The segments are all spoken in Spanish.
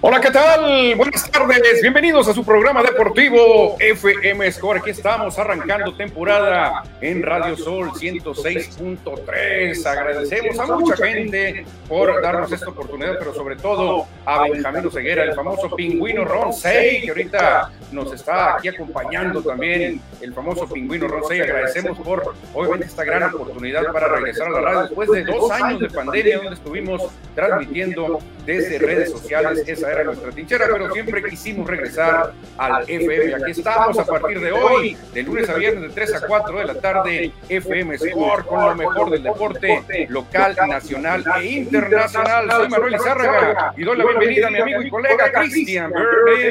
Hola, ¿qué tal? Buenas tardes, bienvenidos a su programa deportivo FM Score. Aquí estamos arrancando temporada en Radio Sol 106.3. Agradecemos a mucha gente por darnos esta oportunidad, pero sobre todo a Benjamín Ceguera, el famoso pingüino Ronsey, que ahorita nos está aquí acompañando también, el famoso pingüino Ronsey. Agradecemos por, obviamente, esta gran oportunidad para regresar a la radio después de dos años de pandemia, donde estuvimos transmitiendo desde redes sociales. Esa era nuestra trinchera, pero siempre quisimos regresar al FM. Aquí estamos a partir de hoy, de lunes a viernes de 3 a 4 de la tarde, FM Sport, con lo mejor del deporte local, nacional e internacional. Soy Manuel Izárraga y doy la bienvenida a mi amigo y colega Cristian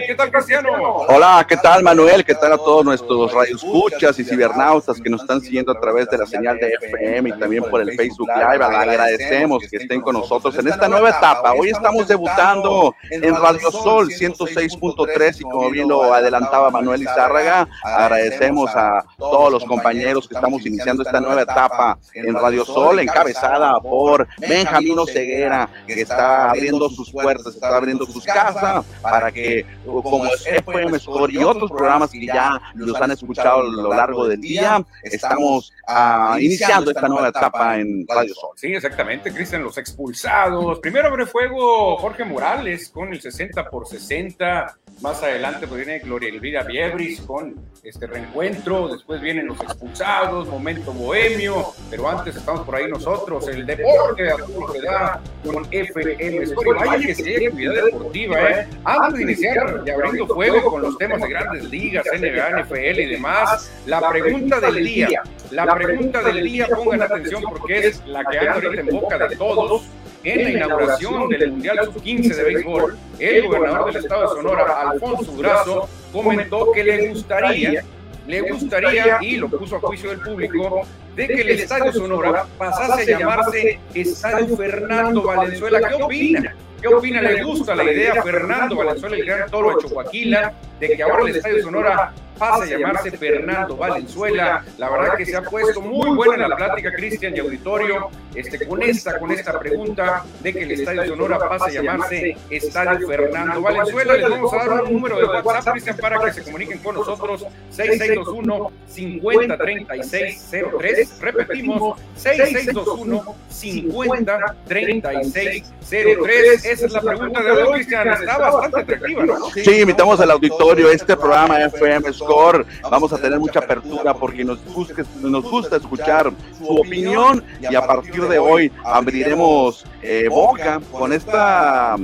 ¿Qué tal, Cristiano? Hola, ¿qué tal, Manuel? ¿Qué tal a todos nuestros radioescuchas y cibernautas que nos están siguiendo a través de la señal de FM y también por el Facebook Live? Agradecemos que estén con nosotros en esta nueva etapa. Hoy estamos debutando en Radio Sol 106.3 y como bien lo adelantaba Manuel Izárraga, agradecemos a todos los compañeros que estamos iniciando esta nueva etapa en Radio Sol, encabezada por Benjamín Ceguera, que está abriendo sus puertas, está abriendo sus casas para que, como FM Y otros programas que ya los han escuchado a lo largo del día, estamos uh, iniciando esta nueva etapa en Radio Sol. Sí, exactamente, Cristian, los expulsados. Primero abre fuego Jorge Morales con el 60 por 60. Más adelante pues viene Gloria Elvira Viebris con este reencuentro. Después vienen los expulsados, momento bohemio. Pero antes estamos por ahí nosotros, el deporte a con FM Vaya que se actividad deportiva, ¿eh? Antes de iniciar y abriendo fuego con los temas de grandes ligas, NBA, NFL y demás, la pregunta del día, la pregunta del día, pongan atención porque es la que anda ahorita en boca de todos en la inauguración del Mundial Sub-15 de béisbol, el gobernador del estado de Sonora, Alfonso Durazo, comentó que le gustaría, le gustaría, y lo puso a juicio del público, de que el Estadio Sonora pasase a llamarse Estadio Fernando Valenzuela. ¿Qué opina? ¿Qué opina? ¿Le gusta la idea Fernando Valenzuela, el gran toro de Choaquila, de que ahora el Estadio Sonora pasa a llamarse Fernando Valenzuela. La verdad que se ha puesto muy buena la plática, Cristian y auditorio, este, con esta, con esta pregunta de que el Estadio Sonora pasa a llamarse Estadio Fernando Valenzuela. Les vamos a dar un número de WhatsApp, Cristian, para que se comuniquen con nosotros, 6621 503603. Repetimos, 6621 503603. Esa es la pregunta de hoy, Cristian. Está bastante atractiva, ¿no? Sí, invitamos al auditorio. Este programa FM Score vamos a tener mucha apertura porque nos gusta, nos gusta escuchar su opinión y a partir de hoy abriremos eh, boca con esta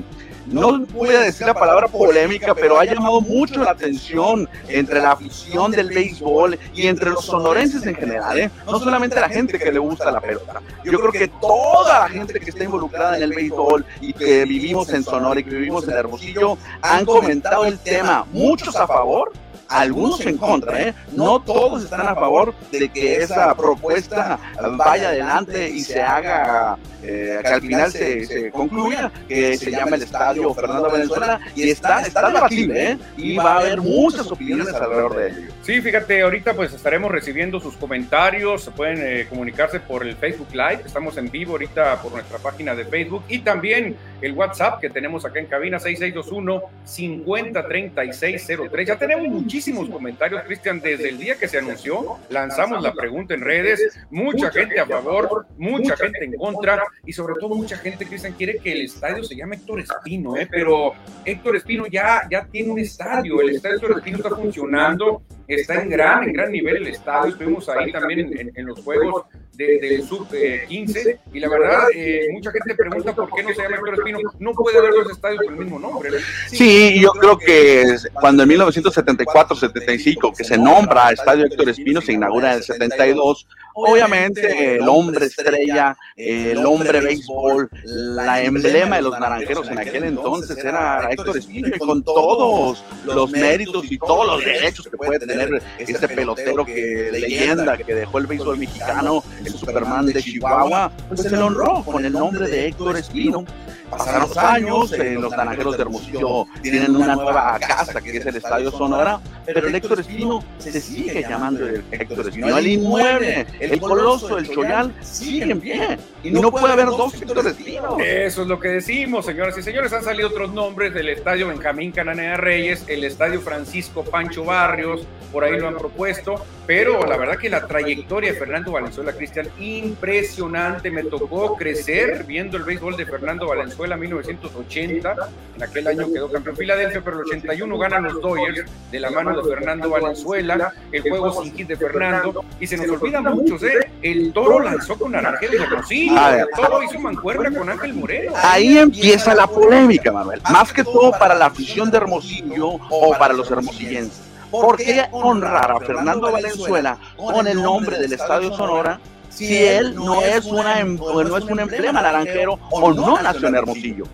no voy a decir la palabra polémica, pero ha llamado mucho la atención entre la afición del béisbol y entre los sonorenses en general, ¿eh? no solamente la gente que le gusta la pelota. Yo creo que toda la gente que está involucrada en el béisbol y que vivimos en Sonora y que vivimos en Hermosillo han comentado el tema, muchos a favor algunos en contra, ¿eh? No todos están a favor de que esa propuesta vaya adelante y se haga, eh, que al final se, concluya, que se llama el Estadio Fernando Venezuela y está, está debatible, ¿eh? Y va a haber muchas opiniones alrededor de ello. Sí, fíjate, ahorita pues estaremos recibiendo sus comentarios, se pueden eh, comunicarse por el Facebook Live, estamos en vivo ahorita por nuestra página de Facebook y también el WhatsApp que tenemos acá en cabina 6621 503603. Ya tenemos muchísimos comentarios, Cristian, desde el día que se anunció, lanzamos la pregunta en redes, mucha gente a favor, mucha gente en contra y sobre todo mucha gente, Cristian, quiere que el estadio se llame Héctor Espino, ¿eh? pero Héctor Espino ya, ya tiene un estadio, el estadio Héctor Espino está funcionando, está en gran, en gran nivel el estadio, estuvimos ahí también en, en los juegos del sub-15 y la verdad, eh, mucha gente pregunta por qué no se llama Héctor Espino. No puede haber dos estadios con el mismo nombre. Sí, yo creo que cuando en 1974-75 que se nombra Estadio Héctor Espino, se inaugura en el 72, obviamente el hombre estrella, el hombre béisbol, la emblema de los naranjeros en aquel entonces era Héctor Espino y con todos los méritos y todos los derechos que puede tener este pelotero que leyenda que dejó el béisbol mexicano, el Superman de Chihuahua, pues se lo honró con el nombre de Héctor Espino. Pasaron los años, eh, los naranjeros de Hermosillo tienen una nueva casa que es el Estadio Sonora, pero el Héctor Espino se sigue llamando el Héctor Espino. El inmueble, el coloso, el choyal, sigue en pie. Y no puede haber dos Héctor Espino. Eso es lo que decimos, señoras y señores. Han salido otros nombres del estadio Benjamín Cananea Reyes, el estadio Francisco Pancho Barrios, por ahí lo han propuesto, pero la verdad que la trayectoria de Fernando Valenzuela, Cristian, impresionante. Me tocó crecer viendo el béisbol de Fernando Valenzuela en 1980. En aquel año quedó campeón Filadelfia, pero el 81 ganan los Dodgers de la mano de Fernando Valenzuela. El juego sin hit de Fernando. Y se nos olvida muchos, ¿eh? El toro lanzó con Naranjero de Hermosillo. El toro hizo mancuerna con Ángel Moreno. Ahí empieza la polémica, Manuel. Más que todo para la afición de Hermosillo o para los hermosillenses. ¿Por qué honrar a Fernando Valenzuela con el nombre del Estadio Sonora si él no es, una, em, no es un emblema naranjero o no nació en Hermosillo?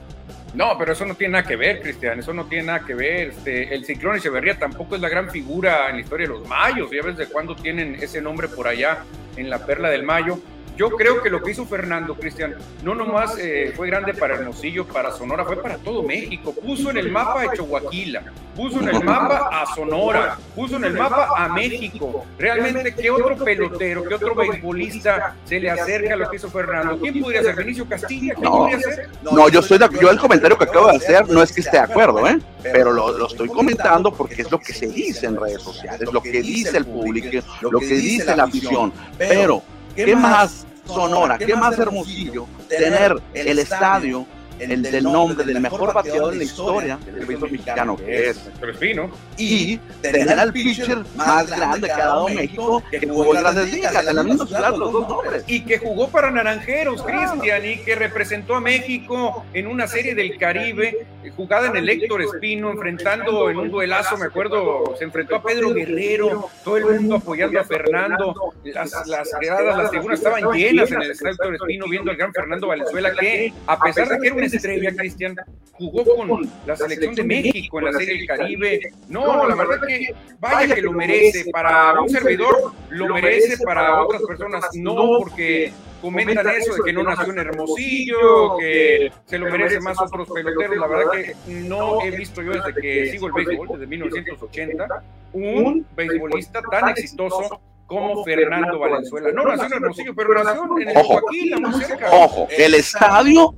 No, pero eso no tiene nada que ver, Cristian, eso no tiene nada que ver. Este, el Ciclón Echeverría tampoco es la gran figura en la historia de los Mayos, ya ves de cuándo tienen ese nombre por allá en la Perla del Mayo. Yo creo que lo que hizo Fernando, Cristian, no nomás eh, fue grande para Hermosillo, para Sonora, fue para todo México. Puso en el mapa a Chihuahua, puso en el mapa a Sonora, puso en el mapa a México. Realmente, ¿qué otro pelotero, qué otro beisbolista se le acerca a lo que hizo Fernando? ¿Quién podría ser? ¿Vinicio Castilla? ¿Quién no, podría ser? No, yo estoy de, yo el comentario que acabo de hacer no es que esté de acuerdo, ¿eh? pero lo, lo, estoy comentando porque es lo que se dice en redes sociales, lo que dice el público, lo que dice la afición. Pero, ¿qué más Sonora, qué más hermosillo tener el estadio el del nombre del mejor bateador en la historia del béisbol mexicano, que es Crespino, y tener al pitcher más grande que ha dado México, que jugó en las ligas, en la misma ciudad, los dos nombres. Y que jugó para Naranjeros, Cristian, y que representó a México en una serie del Caribe, jugada en el Héctor Espino, enfrentando en un duelazo, me acuerdo, se enfrentó a Pedro Guerrero, todo el mundo apoyando a Fernando, las, las gradas, las tribunas estaban llenas en el Héctor Espino, viendo al gran Fernando Valenzuela, que a pesar de que era un estrella, Cristian, jugó con la selección de México en la Serie del Caribe. No, la verdad que vaya que lo merece. Para un servidor lo merece, para otras personas no, porque comentan eso de que no nació en Hermosillo, que se lo merece más otros peloteros. La verdad que no he visto yo desde que sigo el béisbol, desde 1980, un beisbolista tan exitoso como Fernando Valenzuela. No nació en Hermosillo, pero nació en el Joaquín, muy cerca. Ojo, el estadio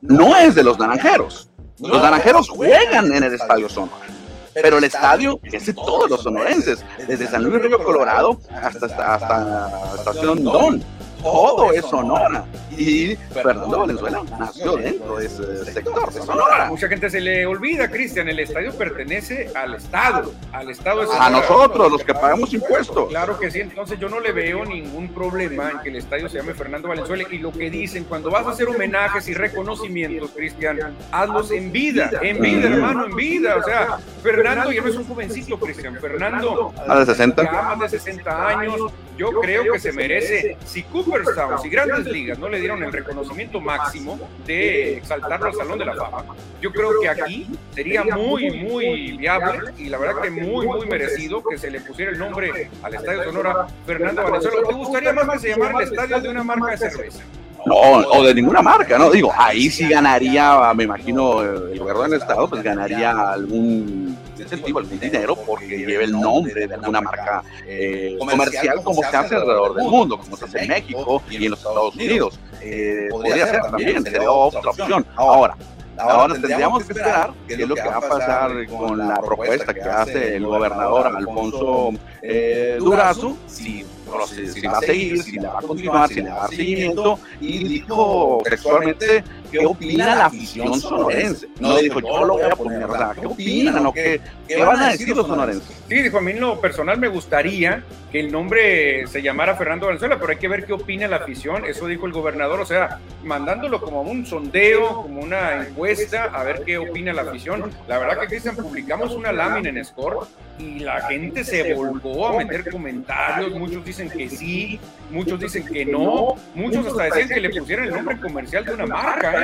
no es de los naranjeros. Los naranjeros juegan en el Estadio Sonora. Pero el estadio es de todos los sonorenses, desde San Luis Río Colorado hasta, hasta, hasta Estación Don todo es Sonora. Y Fernando Valenzuela nació dentro de ese sector de Sonora. Mucha gente se le olvida, Cristian, el estadio pertenece al Estado, al Estado de A nosotros, los que pagamos impuestos. Claro que sí, entonces yo no le veo ningún problema en que el estadio se llame Fernando Valenzuela y lo que dicen, cuando vas a hacer homenajes y reconocimientos, Cristian, hazlos en vida, en vida, hermano, en vida. O sea, Fernando ya no es un jovencito, Cristian, Fernando. ¿A de 60? Ya más de 60 años, yo creo que se merece. Si Cooperstown, si Grandes Ligas no le dieron el reconocimiento máximo de exaltarlo al Salón de la Fama, yo creo que aquí sería muy, muy viable y la verdad que muy, muy merecido que se le pusiera el nombre al Estadio Sonora Fernando Valenzuela. ¿Te gustaría más que se llamara el estadio de una marca de cerveza? No, o de ninguna marca, ¿no? Digo, ahí sí ganaría, me imagino, el gobierno del Estado, pues ganaría algún incentivo, algún dinero, porque lleve el nombre de alguna marca eh, comercial como se hace alrededor del mundo, como se hace en México y en los Estados Unidos. Eh, podría ser también, sería otra opción. Ahora, Ahora tendríamos que esperar qué es lo que va a pasar con la propuesta que hace el gobernador Alfonso eh, Durazo, si si, si, va a seguir, si le va a continuar, si le va a dar seguimiento, y dijo textualmente qué opina la afición sonorense. No dijo yo lo voy a poner, ¿qué opinan o qué, qué van a decir los sonorenses? Sí, dijo, a mí en lo personal me gustaría que el nombre se llamara Fernando Valenzuela, pero hay que ver qué opina la afición, eso dijo el gobernador, o sea, mandándolo como un sondeo, como una encuesta, a ver qué opina la afición. La verdad que Cristian, publicamos una lámina en Score y la gente se volcó a meter comentarios, muchos dicen que sí, muchos dicen que no, muchos hasta decían que le pusieran el nombre comercial de una marca,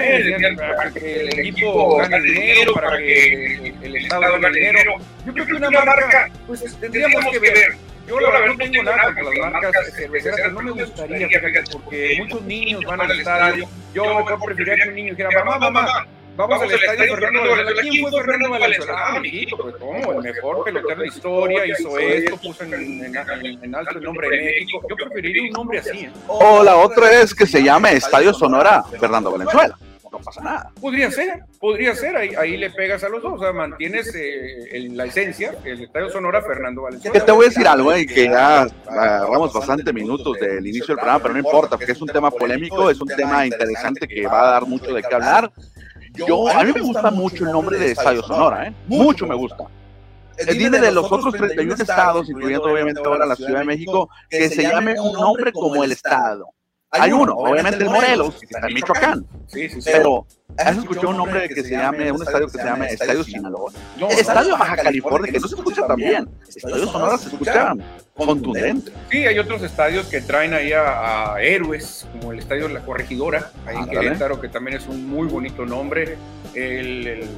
para que el equipo gane dinero, para que el Estado gane dinero. Yo creo que una marca, pues tendríamos que ver. Yo la verdad no tengo nada con las marcas cerveceras, no me gustaría, porque muchos niños van al estadio. Yo mejor preferiría que un niño dijera, mamá, mamá, Vamos, al estadio Fernando Valenzuela. ¿Quién fue Fernando Valenzuela? Ah, amiguito, pues cómo, el mejor pelotero de la historia, hizo esto, puso en, en, en, alto el nombre de México. Yo preferiría un nombre así. ¿eh? O la otra es que se llame Estadio Sonora Fernando Valenzuela no pasa nada. Podría ser, podría ser, ahí, ahí le pegas a los dos, o sea, mantienes eh, la esencia, el Estadio Sonora Fernando Valenzuela. Que te voy a decir algo, eh, que ya agarramos bastante minutos del inicio del programa, pero no importa, porque es un tema polémico, es un tema interesante que va a dar mucho de qué hablar. Yo, a mí me gusta mucho el nombre de Estadio Sonora, ¿eh? Mucho me gusta. Dime de los otros 31 estados, incluyendo obviamente ahora la Ciudad de México, que se llame un nombre como el estado. Hay uno, obviamente el Morelos, que está en Michoacán. Sí, sí, sí. Pero, ¿has escuchado un nombre que se llame, un estadio que se llame Estadio Sinaloa? No, estadio Baja California, que no se escucha tan bien. Estadio Sonora se escucha contundente. Sí, hay otros estadios que traen ahí a, héroes, como el Estadio la Corregidora, ahí en Querétaro, que también es un muy bonito nombre. el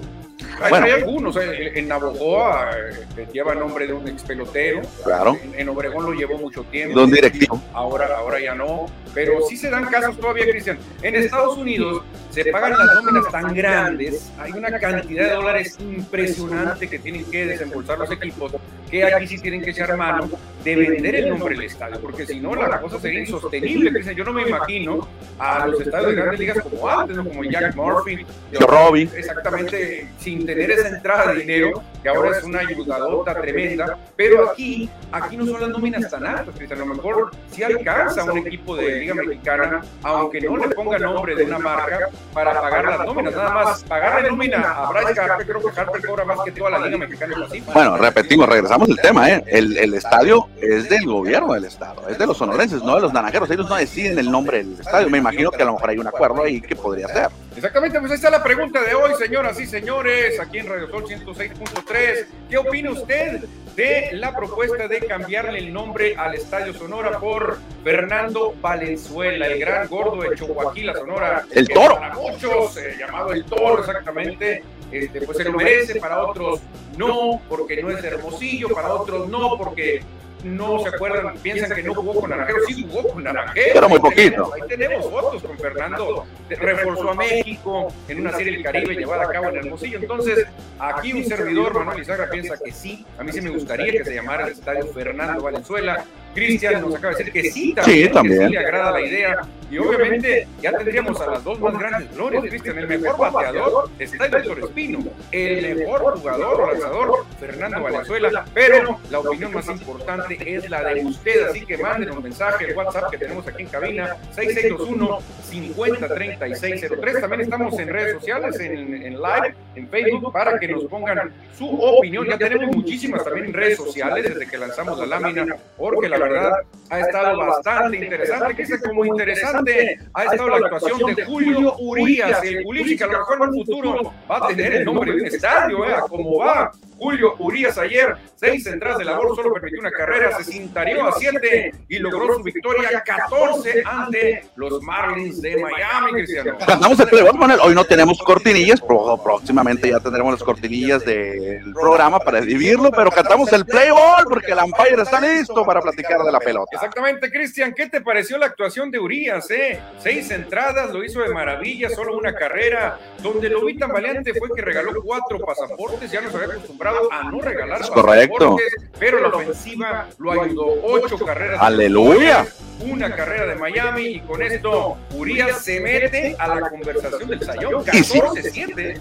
hay, algunos, eh, en Navojoa eh, lleva nombre de un ex pelotero. Claro. En, Obregón lo llevó mucho tiempo. De un directivo. Ahora, ahora ya no. Pero sí se dan casos todavía, Cristian. En Estados Unidos se pagan las nóminas tan grandes, hay una cantidad de dólares impresionante que tienen que desembolsar los equipos, que aquí sí tienen que echar mano de vender el nombre del estadio, porque si no la cosa sería insostenible. Cristian. Yo no me imagino a los estadios de grandes ligas como antes, como Jack Murphy, Robbie. Exactamente, sin tener esa entrada de dinero, que ahora es una ayudadota tremenda, pero aquí, aquí no son las nóminas tan altas, a lo mejor si alcanza un equipo de Liga Mexicana, aunque no le ponga nombre de una marca, para pagar las nóminas, nada más pagar la nómina a Bryce Harper, creo que Harper cobra más que toda la Liga Mexicana Bueno, repetimos, regresamos al tema, ¿eh? el, el estadio es del gobierno del estado, es de los sonorenses, no de los naranjeros, ellos no deciden el nombre del estadio, me imagino que a lo mejor hay un acuerdo ahí que podría ser. Exactamente, pues ahí está la pregunta de hoy, señoras y señores, aquí en Radio Sol 106.3. ¿Qué opina usted de la propuesta de cambiarle el nombre al Estadio Sonora por Fernando Valenzuela, el gran gordo de Chihuahua, Sonora? El toro. Para muchos, eh, llamado el toro, exactamente. Este, pues se lo merece, para otros no, porque no es hermosillo, para otros no, porque no se acuerdan, piensan que no jugó con Naranjero, sí jugó con Naranjero. Pero muy poquito. Ahí tenemos fotos con Fernando, reforzó a México en una serie del Caribe llevada a cabo en Hermosillo. Entonces, aquí un servidor, Manuel Izagra, piensa que sí. A mí sí me gustaría que se llamara el estadio Fernando Valenzuela. Cristian nos acaba de decir que sí, también, también. Que sí le agrada la idea. Y obviamente ya tendríamos a las dos más grandes glorias, Cristian. El mejor bateador está el Héctor Espino. El mejor jugador o lanzador, Fernando Valenzuela. Pero la opinión más importante es la de usted. Así que manden un mensaje al WhatsApp que tenemos aquí en cabina, 6621-503603. También estamos en redes sociales, en, en live, en Facebook, para que nos pongan su opinión. Ya tenemos muchísimas también en redes sociales desde que lanzamos la lámina, porque la verdad ha estado bastante interesante. Que es como interesante ha estado la actuación de Julio Urias, el Culichi, que a lo mejor en un futuro va a tener el nombre de un estadio, ¿eh? Como va Julio Urias ayer, seis entradas de labor, solo permitió una carrera, se cintarió a siete y logró su victoria 14 ante los Marlins de Miami, Cristiano. Cantamos el play, Manuel. Hoy no tenemos cortinillas, pero próximamente ya tendremos las cortinillas del programa para dividirlo, pero cantamos el play ball porque el umpire está listo para platicar de la pelota. Exactamente, Cristian, ¿qué te pareció la actuación de Urias? Eh? Seis entradas, lo hizo de maravilla, solo una carrera, donde lo vi tan valiente fue que regaló cuatro pasaportes, ya nos había acostumbrado a no regalar es correcto. pero la ofensiva lo ayudó. Ocho carreras. Aleluya. Una carrera de Miami y con esto Urias se mete a la conversación del Sayón.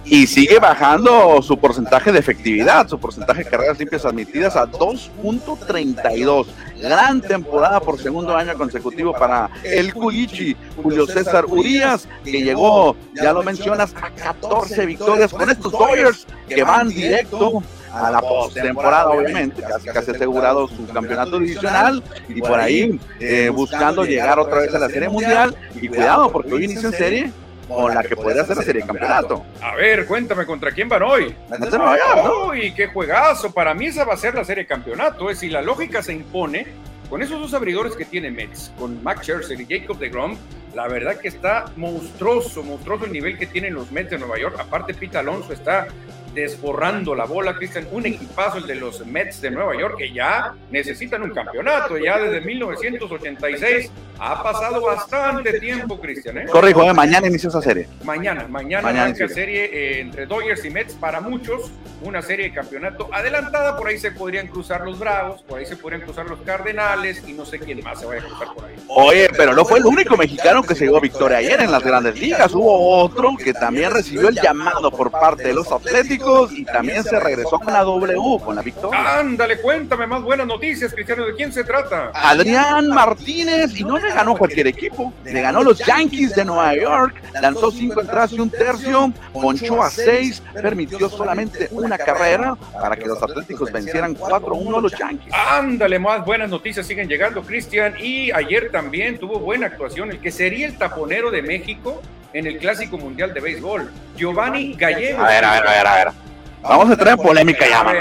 Y, y sigue bajando su porcentaje de efectividad, su porcentaje de carreras limpias admitidas a 2.32. Gran temporada por segundo año consecutivo para el Culichi, Julio César Urias, que llegó, ya lo mencionas, a 14 victorias con estos Dodgers que van directo a la postemporada, obviamente, casi, casi asegurado su campeonato divisional y por ahí eh, buscando llegar otra vez a la Serie Mundial. Y cuidado, porque hoy inicia en serie con la que podría ser la serie de campeonato. A ver, cuéntame contra quién van hoy. Uy, qué juegazo. Para mí esa va a ser la serie de campeonato. Es si la lógica se impone con esos dos abridores que tiene Mets, con Max Scherzer y Jacob DeGrom, la verdad que está monstruoso, monstruoso el nivel que tienen los Mets de Nueva York. Aparte, Pete Alonso está desborrando la bola, Cristian, un equipazo el de los Mets de Nueva York que ya necesitan un campeonato, ya desde 1986 Ha pasado bastante tiempo, Cristian. ¿eh? Corrijo, ¿eh? mañana inicia esa serie. Mañana, mañana, Mañana inicia. serie eh, entre Dodgers y Mets para muchos, una serie de campeonato adelantada, por ahí se podrían cruzar los Bravos, por ahí se podrían cruzar los Cardenales y no sé quién más se vaya a cruzar por ahí. Oye, pero no fue el único mexicano que se llevó victoria ayer en las grandes ligas. Hubo otro que también recibió el llamado por parte de los Atléticos y también se regresó con la W, con la victoria. Ándale, cuéntame más buenas noticias, Cristiano, ¿de quién se trata? Adrián Martínez, y no le ganó cualquier equipo, le ganó los Yankees de Nueva York, lanzó cinco entradas y un tercio, ponchó a seis, permitió solamente una carrera para que los Atléticos vencieran 4-1 a los Yankees. Ándale, más buenas noticias siguen llegando, Cristian. Y ayer también tuvo buena actuación el que sería el taponero de México en el Clásico Mundial de Béisbol, Giovanni Gallegos. A ver, a ver, a ver, a ver. Vamos a entrar en polémica ya, mano.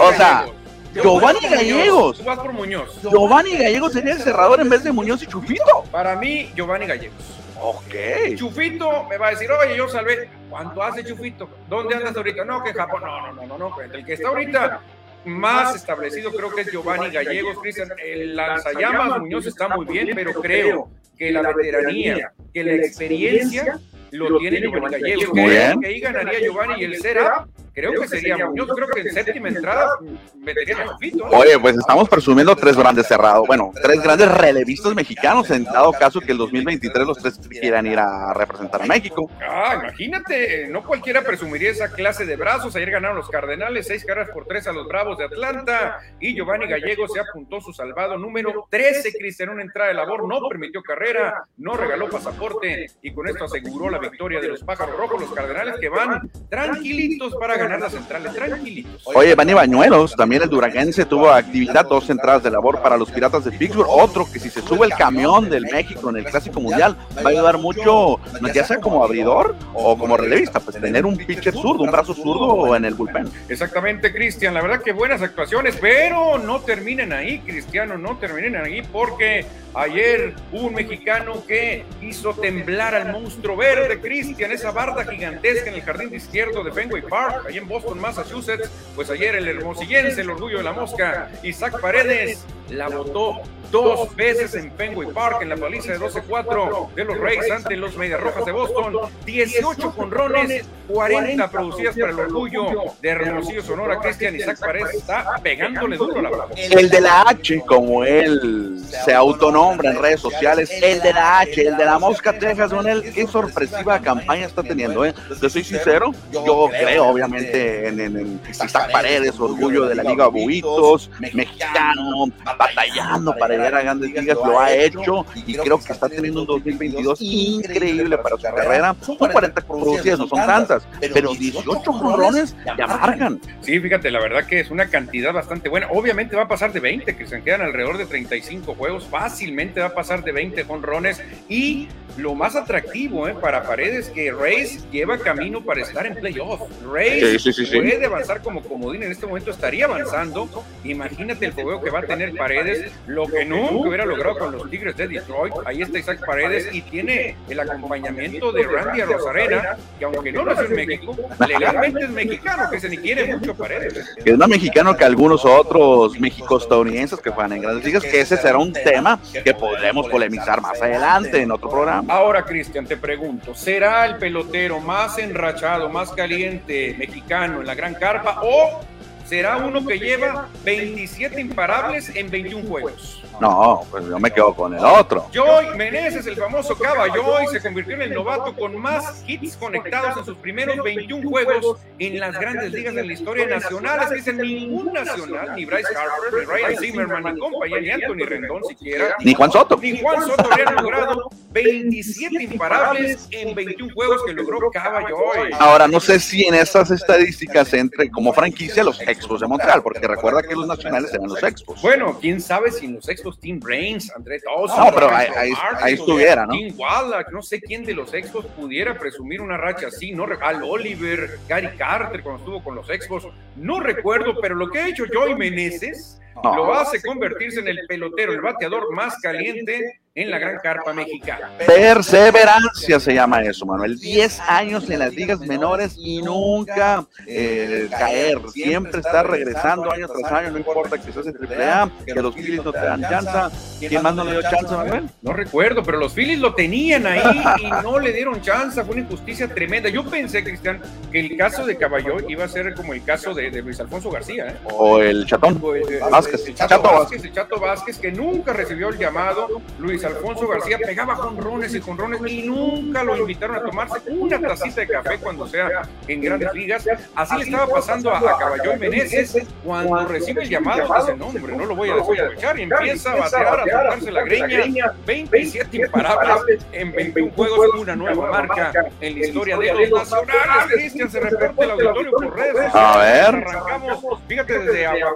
O sea. Giovanni Gallegos. Tú vas por Muñoz. Giovanni Gallegos sería el cerrador en vez de Muñoz y Chufito. Para mí, Giovanni Gallegos. Ok. Chufito me va a decir, oye, yo salvé. ¿Cuánto hace Chufito? ¿Dónde andas ahorita? No, que en Japón. No, no, no, no, no. El que está ahorita más establecido creo que es Giovanni Gallegos, Cristian. El lanzallamas Muñoz está muy bien, pero creo que la veteranía, que la experiencia lo tiene Giovanni Gallegos. Creo que ahí ganaría Giovanni y el será. Creo que sería Muñoz. Creo que en séptima entrada metería a. ¿no? Oye, pues estamos presumiendo tres grandes cerrados. Bueno, tres grandes relevistas mexicanos en dado caso que el 2023 los tres quieran ir a representar a México. Ah, imagínate, no cualquiera presumiría esa clase de brazos. Ayer ganaron los Cardenales, seis carreras por tres a los Bravos de Atlanta. Y Giovanni Gallego se apuntó su salvado número 13, Cristian, una entrada de labor, no permitió carrera, no regaló pasaporte y con esto aseguró la victoria de los Pájaros Rojos, los Cardenales que van tranquilitos para ganar las centrales, tranquilitos. Oye, Vani Bañuelos, también el duraguense tuvo actividad, dos entradas de labor para los Piratas de Pittsburgh. Otro que si se sube el camión del México en el Clásico Mundial va a ayudar mucho, ya sea como abridor o como relevista, pues tener un pitcher zurdo, un brazo zurdo en el bullpen. Exactamente, Cristian. La verdad que buenas actuaciones, pero no terminen ahí, Cristiano, no terminen ahí porque ayer un mexicano que hizo temblar al monstruo verde, Cristian, esa barda gigantesca en el jardín de izquierdo de Fenway Park, en Boston, Massachusetts. Pues ayer el hermosillense, el orgullo de la mosca, Isaac Paredes, la botó dos veces en Fenway Park en la paliza de 12-4 de los Rays ante los Medias Rojas de Boston. 18 conrones, 40 producidas para el orgullo de Hermosillo Sonora. Cristian Isaac Paredes está pegándole duro la brava. El de la H, como él se autonombra en redes sociales, el de la H, el de la Mosca Texas, con él, qué sorpresiva campaña está teniendo, ¿eh? Te soy sincero, yo creo obviamente en, en- en Isaac Paredes, orgullo de la Liga Buitos, mexicano, batallando para llegar a grandes ligas, lo ha hecho y creo que está teniendo un 2022 increíble para su carrera. Son 40 producidas, no son tantas, pero 18 jonrones ya marcan. Sí, fíjate, la verdad que es una cantidad bastante buena. Obviamente va a pasar de 20, que se quedan alrededor de 35 juegos. Fácilmente va a pasar de 20 jonrones. Y lo más atractivo eh, para Paredes, que Reyes lleva camino para estar en playoff. Reyes Sí, sí, sí, puede avanzar como comodín en este momento, estaría avanzando. Imagínate el juego que va a tener Paredes, lo que nunca hubiera logrado con los Tigres de Detroit. Ahí está Isaac Paredes y tiene el acompañamiento de Randy Rosarena, que aunque no nació en México, legalmente es mexicano, que se ni quiere mucho Paredes. es más mexicano que algunos otros mexico-estadounidenses que juegan en grandes ligas, que ese será un tema que podremos polemizar más adelante en otro programa. Ahora, Cristian, te pregunto, ¿será el pelotero más enrachado, más caliente mexicano en la gran carpa o será uno que lleva 27 imparables en 21 juegos? No, pues yo me quedo con el otro. Joy Meneses, el famoso Cava Joy, se convirtió en el novato con más hits conectados en sus primeros 21 juegos en las grandes ligas de la historia nacional. Es que dicen ningún nacional, ni Bryce Harper, ni Ryan Zimmerman, ni compañía, ni Anthony Rendón siquiera, Ni Juan Soto. ni Juan Soto habrían logrado 27 imparables en 21 juegos que logró Cava Joy. Ahora, no sé si en esas estadísticas entre como franquicia los Expos de Montreal, porque recuerda que los nacionales eran los Expos. Bueno, quién sabe si los Expos Tim Brains, André Dawson, No, pero ahí- estuviera, ¿no? Tim Wallach, no sé quién de los Expos pudiera presumir una racha así, no Al Oliver, Gary Carter cuando estuvo con los Expos, no recuerdo, pero lo que ha hecho Joey Meneses No. lo hace convertirse en el pelotero, el bateador más caliente en la gran carpa mexicana. Perseverancia se llama eso, Manuel. 10 años en las ligas menores y nunca eh, caer. Siempre estar regresando año tras año, no importa que seas en AAA, que los Phillies no te dan chance. ¿Quién más no le dio chance, Manuel? No recuerdo, pero los Phillies lo tenían ahí y no le dieron chance. Fue una injusticia tremenda. Yo pensé, Cristian, que el caso de Caballó iba a ser como el caso de, de Luis Alfonso García. ¿eh? O el Chatón. O el- el- Vázquez. el Chato, Chato Vázquez, el Chato Vázquez, que nunca recibió el llamado. Luis Alfonso García pegaba jonrones y jonrones y nunca lo invitaron a tomarse una tacita de café cuando sea en grandes ligas. Así le estaba pasando a, a Caballón Meneses cuando recibe el llamado, dice, no hombre, no lo voy a desaprovechar y empieza a batear, a tocarse la greña, 27 imparables en 21 juegos, una nueva marca en la historia de los nacionales. Cristian, se reporta el auditorio por redes. A ver. Arrancamos, fíjate, desde Agua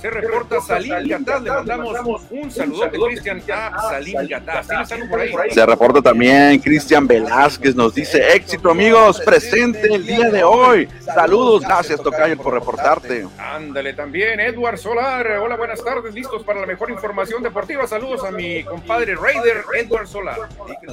se reporta Salim Gataz, le mandamos un saludote, Cristian, a Salim Se reporta también Cristian Velázquez, nos dice éxito amigos, presente el día de hoy. Saludos, gracias Tocayo por reportarte. Ándale también, Edward Solar. Hola, buenas tardes, listos para la mejor información deportiva. Saludos a mi compadre Raider, Edward Solar.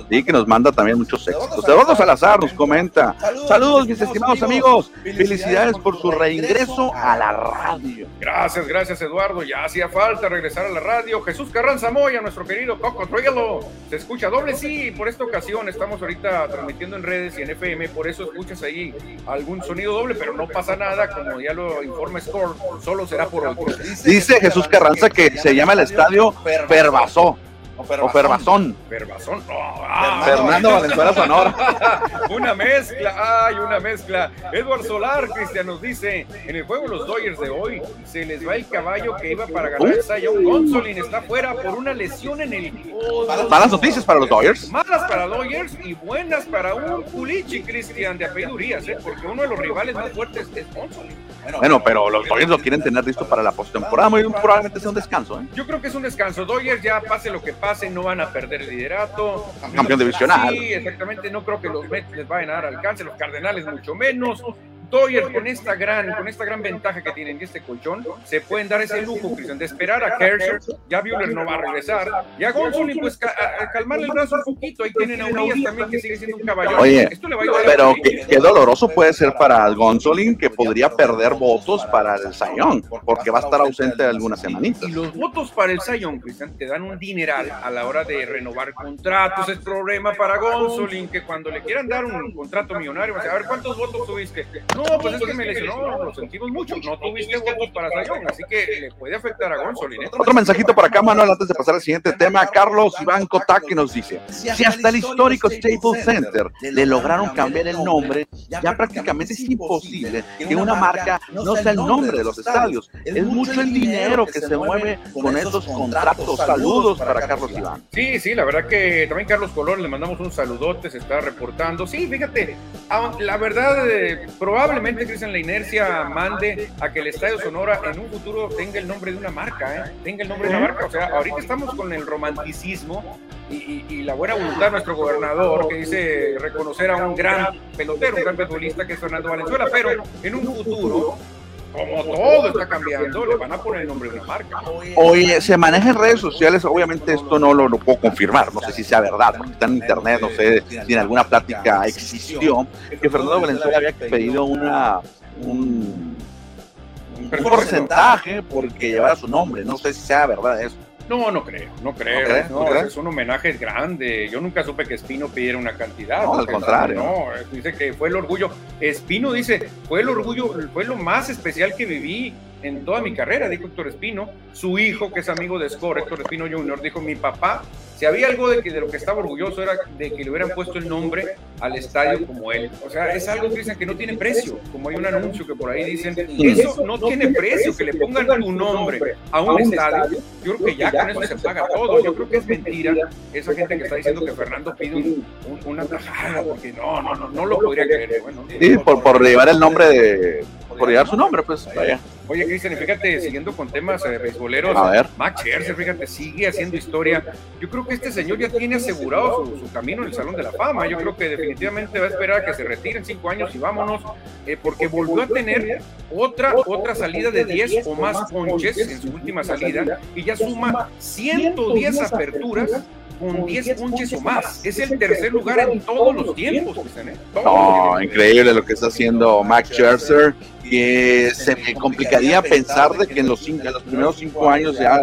Y que nos manda también muchos éxitos. Eduardo Salazar nos comenta. Saludos mis estimados amigos, felicidades por su reingreso a la radio. Gracias, gracias Eduardo. Ya hacía falta regresar a la radio. Jesús Carranza Moya, nuestro querido Coco Truelo. Se escucha doble sí. Por esta ocasión estamos ahorita transmitiendo en redes y en FM. Por eso escuchas ahí algún sonido doble, pero no pasa nada. Como ya lo informa Score, solo será por hoy. Dice Jesús Carranza que se llama el estadio Pervasó o Pervazón. Verbazón. No, ah, Fernando Valenzuela Sonora. Una mezcla, ay, una mezcla. Edward Solar, Cristian, nos dice, en el juego de los Dodgers de hoy, se les va el caballo que iba para ganar el Cy Young. Gonsolin está fuera por una lesión en el. Malas noticias para los Dodgers. Malas para Dodgers y buenas para un Pulichi, Cristian, de apellido Urias, ¿eh? porque uno de los rivales más fuertes es Gonsolin. Bueno, pero los Dodgers lo quieren tener listo para la postemporada. Muy probablemente sea un descanso. ¿eh? Yo creo que es un descanso. Dodgers ya pase lo que pase, no van a perder el liderato. Campeón divisional. Sí, exactamente. No creo que los Mets les vayan a dar alcance, los Cardenales mucho menos. Dodgers con esta gran, con esta gran ventaja que tienen de este colchón, se pueden dar ese lujo, Cristian, de esperar a Kershaw. Ya Buehler no va a regresar. Y a Gonsolin, pues ca- a- calmarle el brazo un poquito. Ahí tienen a Urias también, que sigue siendo un caballero. Oye, Esto le va a ayudar Pero qué, qué doloroso puede ser para Gonzolin que podría perder votos para el Sayón, porque va a estar ausente algunas semanitas. Y los votos para el Zion, Cristian, te dan un dineral a la hora de renovar contratos. Es problema para Gonsolin, que cuando le quieran dar un contrato millonario, a ver, ¿cuántos votos tuviste? No, pues es que me lesionó, lo sentimos mucho. No tuviste votos para Zion, así que le puede afectar a Gonsolin. ¿eh? Otro mensajito por acá, Manuel, antes de pasar al siguiente tema. Carlos Iván Kotaki nos dice: Si hasta el histórico Staples Center le lograron cambiar el nombre, ya prácticamente es imposible que una marca no sea el nombre de los estadios. Es mucho el dinero que se mueve con esos contratos. Saludos para Carlos Iván. Sí, sí, la verdad que también Carlos Colón le mandamos un saludote, se está reportando. Sí, fíjate, ah, la verdad, eh, probablemente Cristian la inercia mande a que el Estadio Sonora en un futuro tenga el nombre de una marca, ¿eh? tenga el nombre de una marca. O sea, ahorita estamos con el romanticismo y, y- y la buena voluntad de nuestro gobernador que dice reconocer a un gran pelotero, un gran futbolista que es Fernando Valenzuela, pero en un futuro, como todo está cambiando, le van a poner el nombre de una marca. Oye, se maneja en redes sociales, obviamente esto no lo, lo puedo confirmar, no sé si sea verdad, porque está en internet, no sé si en alguna plática existió, que Fernando Valenzuela había pedido una, un, un porcentaje porque llevara su nombre, no sé si sea verdad eso. No, no creo, no creo. ¿No crees? No, ¿No crees? es un homenaje grande. Yo nunca supe que Espino pidiera una cantidad. No, al contrario. No, dice que fue el orgullo. Espino dice, fue el orgullo, fue lo más especial que viví en toda mi carrera, dijo Héctor Espino. Su hijo, que es amigo de Score, Héctor Espino Jr., dijo, mi papá, si había algo de, que, de lo que estaba orgulloso era de que le hubieran puesto el nombre al estadio como él. O sea, es algo que dicen que no tiene precio, como hay un anuncio que por ahí dicen, eso no tiene precio, que le pongan tu nombre a un estadio. Yo creo que ya con eso se paga todo. Yo creo que es mentira esa gente que está diciendo que Fernando pide un- un- una tajada, porque no, no, no, no lo podría creer. Sí, por, por llevar el nombre de, por llevar su nombre, pues vaya. Oye, Cristian, fíjate, siguiendo con temas eh, beisboleros, A ver. Max Scherzer, fíjate, sigue haciendo historia. Yo creo que este señor ya tiene asegurado su, su camino en el Salón de la Fama. Yo creo que definitivamente va a esperar a que se retire en cinco años y vámonos, eh, porque volvió a tener otra, otra salida de 10 o más ponches en su última salida y ya suma 110 aperturas con 10 ponches o más. Es el tercer lugar en todos los tiempos. No, increíble lo que está haciendo Max Scherzer, que se me complicaría pensar de que en los, en los primeros cinco años ya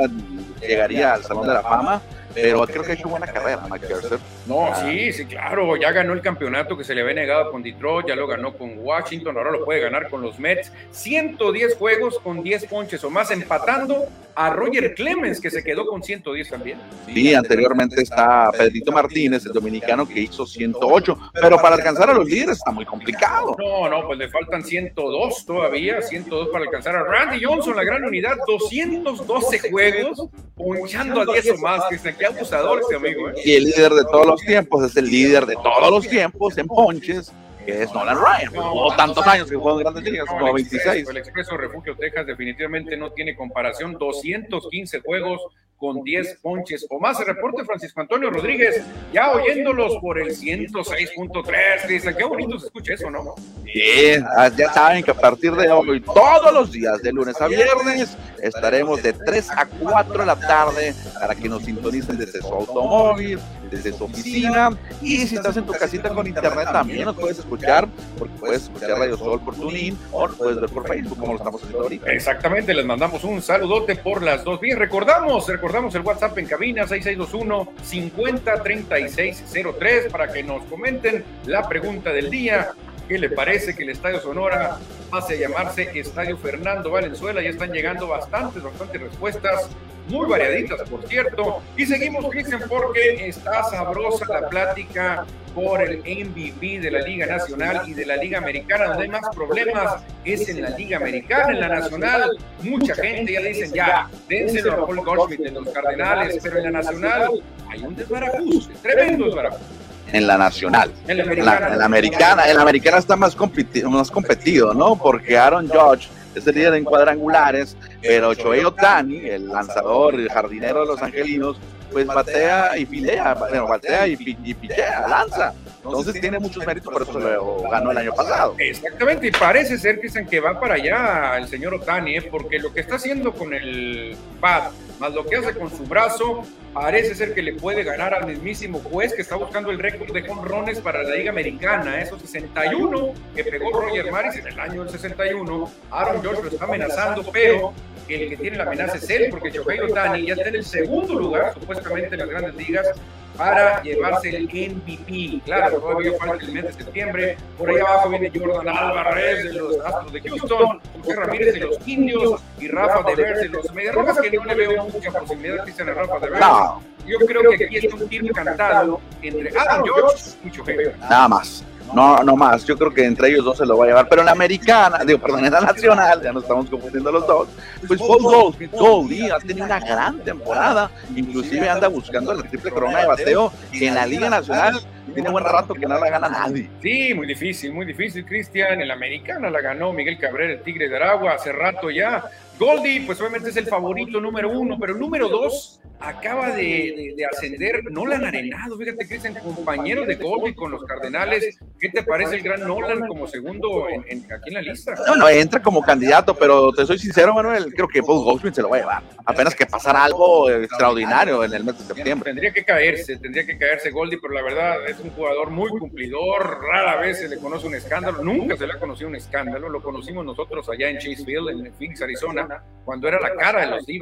llegaría al Salón de la Fama pero creo que ha hecho buena carrera McPherson. No, ah. sí, sí, claro, ya ganó el campeonato que se le había negado con Detroit, ya lo ganó con Washington, ahora lo puede ganar con los Mets. 110 juegos con 10 ponches o más, empatando a Roger Clemens, que se quedó con 110 también. Sí, anteriormente está Pedrito Martínez, el dominicano, que hizo 108, pero para alcanzar a los líderes está muy complicado. No, no, pues le faltan 102 todavía, 102 para alcanzar a Randy Johnson, la gran unidad, 212 juegos, ponchando a 10 o más, que se qué abusador ese amigo. ¿eh? Y el líder de todos los tiempos es el líder de todos los tiempos en ponches que es Nolan Ryan. No, tantos años que jugó en grandes ligas, como 26. El Expreso Refugio Texas definitivamente no tiene comparación. 215 juegos con 10 ponches o más. Se reporte Francisco Antonio Rodríguez, ya oyéndolos por el 106.3. Dice, qué bonito se escucha eso, ¿no? Sí, ah, ya saben que a partir de hoy, todos los días, de lunes a viernes, estaremos de 3 a 4 de la tarde para que nos sintonicen desde su automóvil, desde su oficina. Y si estás en tu casita con internet, también nos puedes escuchar, porque puedes escuchar Radio Sol por TuneIn o lo puedes ver por Facebook, como lo estamos haciendo ahorita. Exactamente, les mandamos un saludote por las dos vías. Recordamos, recordamos el WhatsApp en cabina 6621-503603 para que nos comenten la pregunta del día. ¿Qué le parece que el Estadio Sonora pase a llamarse Estadio Fernando Valenzuela? Ya están llegando bastantes, bastantes respuestas muy variaditas, por cierto. Y seguimos, Cristian, porque está sabrosa la plática por el MVP de la Liga Nacional y de la Liga Americana. Donde hay más problemas es en la Liga Americana, en la Nacional. Mucha gente ya dicen, ya, dénselo a Paul Goldschmidt en los Cardenales, pero en la Nacional hay un desbarajuste, tremendo desbarajuste en la nacional. En la, americana, en la americana está más, más competido, ¿no? Porque Aaron Judge es el líder en cuadrangulares, pero Shohei Otani, el lanzador, el jardinero de los angelinos, pues batea y filea, bueno, batea y, y pichea, lanza. Entonces tiene muchos méritos, por eso lo ganó el año pasado. Exactamente, y parece ser, que dicen que va para allá el señor Otani, ¿eh? porque lo que está haciendo con el pad, más lo que hace con su brazo, parece ser que le puede ganar al mismísimo juez que está buscando el récord de jonrones para la Liga Americana, esos 61 que pegó Roger Maris en el año del 61. Aaron George lo está amenazando, pero el que tiene la amenaza es él, porque Shohei Otani ya está en el segundo lugar, supuestamente en las grandes ligas, para llevarse el MVP. Claro, todavía falta el mes de septiembre. Por ahí abajo viene Jordan Álvarez de los Astros de Houston, José Ramírez de los Indios y Rafa de Verde de los Medias Rojas, que no le veo mucha posibilidad, Cristian, Rafa de Verde. Yo creo que aquí está un tiro cantado entre Adam George y Choqueo. Nada más. No, no más. Yo creo que entre ellos dos se lo va a llevar. Pero en la americana, digo, perdón, en la nacional, ya nos estamos confundiendo los dos. Pues Paul Gold, ha tenido una gran temporada. Inclusive anda buscando la triple corona de bateo en la Liga Nacional tiene buen rato que no la gana nadie. Sí, muy difícil, muy difícil, Cristian. En la americana la ganó Miguel Cabrera, el Tigre de Aragua, hace rato ya. Goldie, pues obviamente es el favorito número uno, pero el número dos acaba de, ascender Nolan Arenado. Fíjate, Cristian, compañero de Goldie con los Cardenales. ¿Qué te parece el gran Nolan como segundo en, aquí en la lista? No, no, entra como candidato, pero te soy sincero, Manuel, creo que Paul Goldschmidt se lo va a llevar. Apenas que pasara algo extraordinario en el mes de septiembre. Tendría que caerse, tendría que caerse Goldie, pero la verdad es un jugador muy cumplidor. Rara vez se le conoce un escándalo, nunca se le ha conocido un escándalo. Lo conocimos nosotros allá en Chasefield, en Phoenix, Arizona cuando era la cara de los d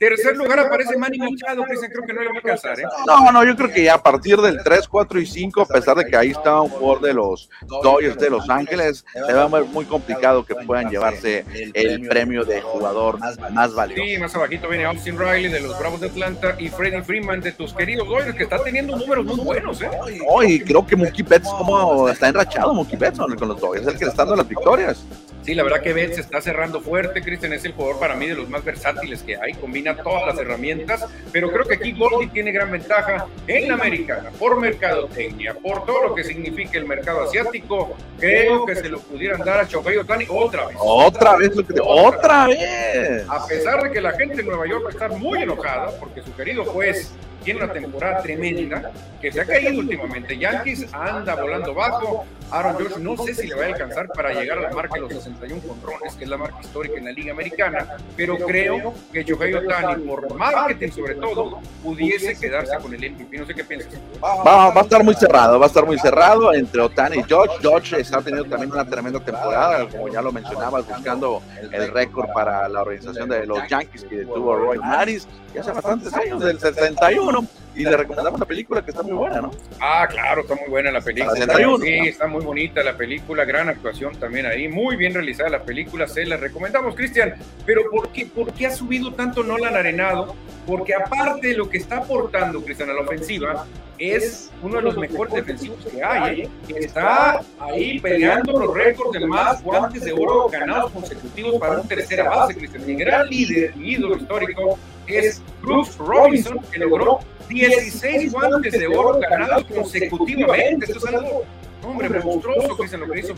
Tercer lugar aparece Manny Machado, que creo que no le va a alcanzar. ¿eh? No, no, yo creo que ya a partir del 3, 4 y 5, a pesar de que ahí está un jugador de los Dodgers de Los Ángeles, se va a ver muy complicado que puedan llevarse el premio de jugador más valioso. Sí, más abajito viene Austin Riley de los Bravos de Atlanta y Freddie Freeman de tus queridos Dodgers, que está teniendo números muy buenos. ¿eh? Oh, y creo que Mookie Betts como está enrachado, Mookie Betts con los Dodgers, es el que le está dando las victorias. Sí, la verdad que Betts se está cerrando fuerte. Christian es el jugador para mí de los más versátiles que hay. Combina todas las herramientas. Pero creo que aquí Goldie tiene gran ventaja en la americana por mercadotecnia, por todo lo que significa el mercado asiático. Creo que se lo pudieran dar a Shohei Otani otra vez. Otra vez, otra vez. A pesar de que la gente de Nueva York está muy enojada porque su querido juez tiene una temporada tremenda que se ha caído últimamente. Yankees anda volando bajo. Aaron George no sé si le va a alcanzar para llegar a la marca de los 61 controles, que es la marca histórica en la Liga Americana, pero creo que Shohei Otani, por marketing sobre todo, pudiese quedarse con el MVP. No sé qué piensas. Va, a estar muy cerrado, va a estar muy cerrado entre Otani y George. George está teniendo también una tremenda temporada, como ya lo mencionabas, buscando el récord para la organización de los Yankees que tuvo Roy Maris, que hace bastantes años, del 61 y le recomendamos la película que está muy buena, ¿no? Ah, claro, está muy buena la película. Sí, está muy bonita la película, gran actuación también ahí, muy bien realizada la película, se la recomendamos, Cristian. Pero ¿por qué, ¿por qué ha subido tanto Nolan Arenado? Porque aparte de lo que está aportando Cristian a la ofensiva, es uno de los mejores defensivos que hay. ¿eh? Está ahí peleando los récords de más guantes de oro ganados consecutivos para un tercera base, Cristian. Mi gran líder ídolo histórico es Bruce Robinson, que logró 16 guantes de oro ganados consecutivamente. Esto es algo hombre monstruoso que lo que hizo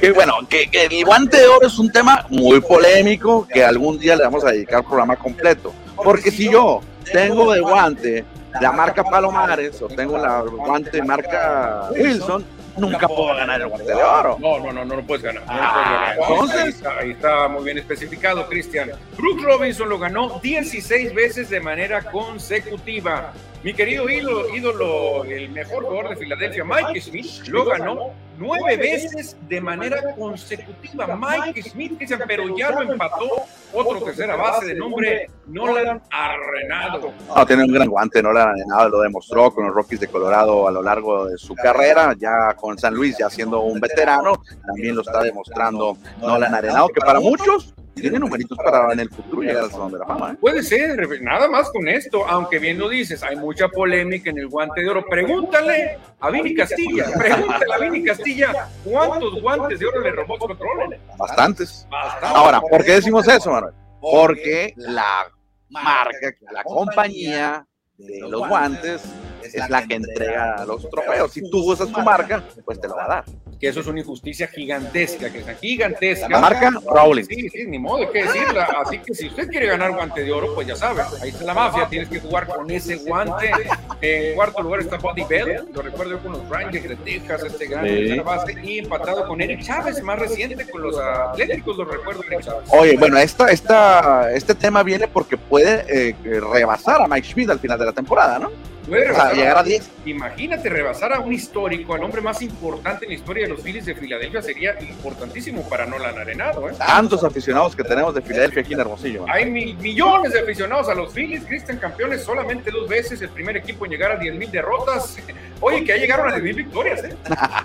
que, bueno, que, que, el guante de oro es un tema muy polémico que algún día le vamos a dedicar programa completo. Porque si yo tengo de guante la marca Palomares o tengo la guante marca Wilson, nunca puedo ganar el guante de oro. No, no, no, no lo puedes ganar. Ah, entonces, ahí está, muy bien especificado, Cristian. Brooks Robinson lo ganó 16 veces de manera consecutiva. Mi querido ídolo, ídolo, el mejor jugador de Filadelfia, Mike Smith, lo ganó nueve veces de manera consecutiva. Mike Smith, pero ya lo empató otro tercera base de nombre Nolan Arenado. No, tiene un gran guante, Nolan Arenado lo demostró con los Rockies de Colorado a lo largo de su carrera, ya con San Luis, ya siendo un veterano, también lo está demostrando Nolan Arenado, que para muchos tiene numeritos para en el futuro llegar al Salón de la Fama. ¿eh? Puede ser, nada más con esto, aunque bien lo dices, hay mucha polémica en el guante de oro. Pregúntale a Vini Castilla, pregúntale a Vini Castilla cuántos guantes de oro le robó Control. Bastantes. Bastantes. Ahora, ¿por qué decimos eso, Manuel? Porque la marca, la compañía de los guantes es la que entrega los trofeos. Si tú usas tu marca, pues te lo va a dar que eso es una injusticia gigantesca, que es gigantesca. La marca Rowling. Sí, sí, ni modo, hay que decirla. Así que si usted quiere ganar guante de oro, pues ya sabe, ahí está la mafia, tienes que jugar con ese guante. En cuarto lugar está Buddy Bell, lo recuerdo con los Rangers de Texas, este gran sí. base, y empatado con Eric Chávez, más reciente con los Atléticos, lo recuerdo Eric Chávez. Oye, bueno, esta, esta, este tema viene porque puede eh, rebasar a Mike Schmidt al final de la temporada, ¿no? Llegar a 10. Imagínate rebasar a un histórico, al hombre más importante en la historia de los Phillies de Filadelfia, sería importantísimo para Nolan Arenado. ¿eh? Tantos aficionados que tenemos de Filadelfia aquí en Hermosillo. Hay millones de aficionados a los Phillies, Cristian campeones solamente dos veces, el primer equipo en llegar a 10 mil derrotas. Oye, que ya llegaron a 10 mil victorias, ¿eh?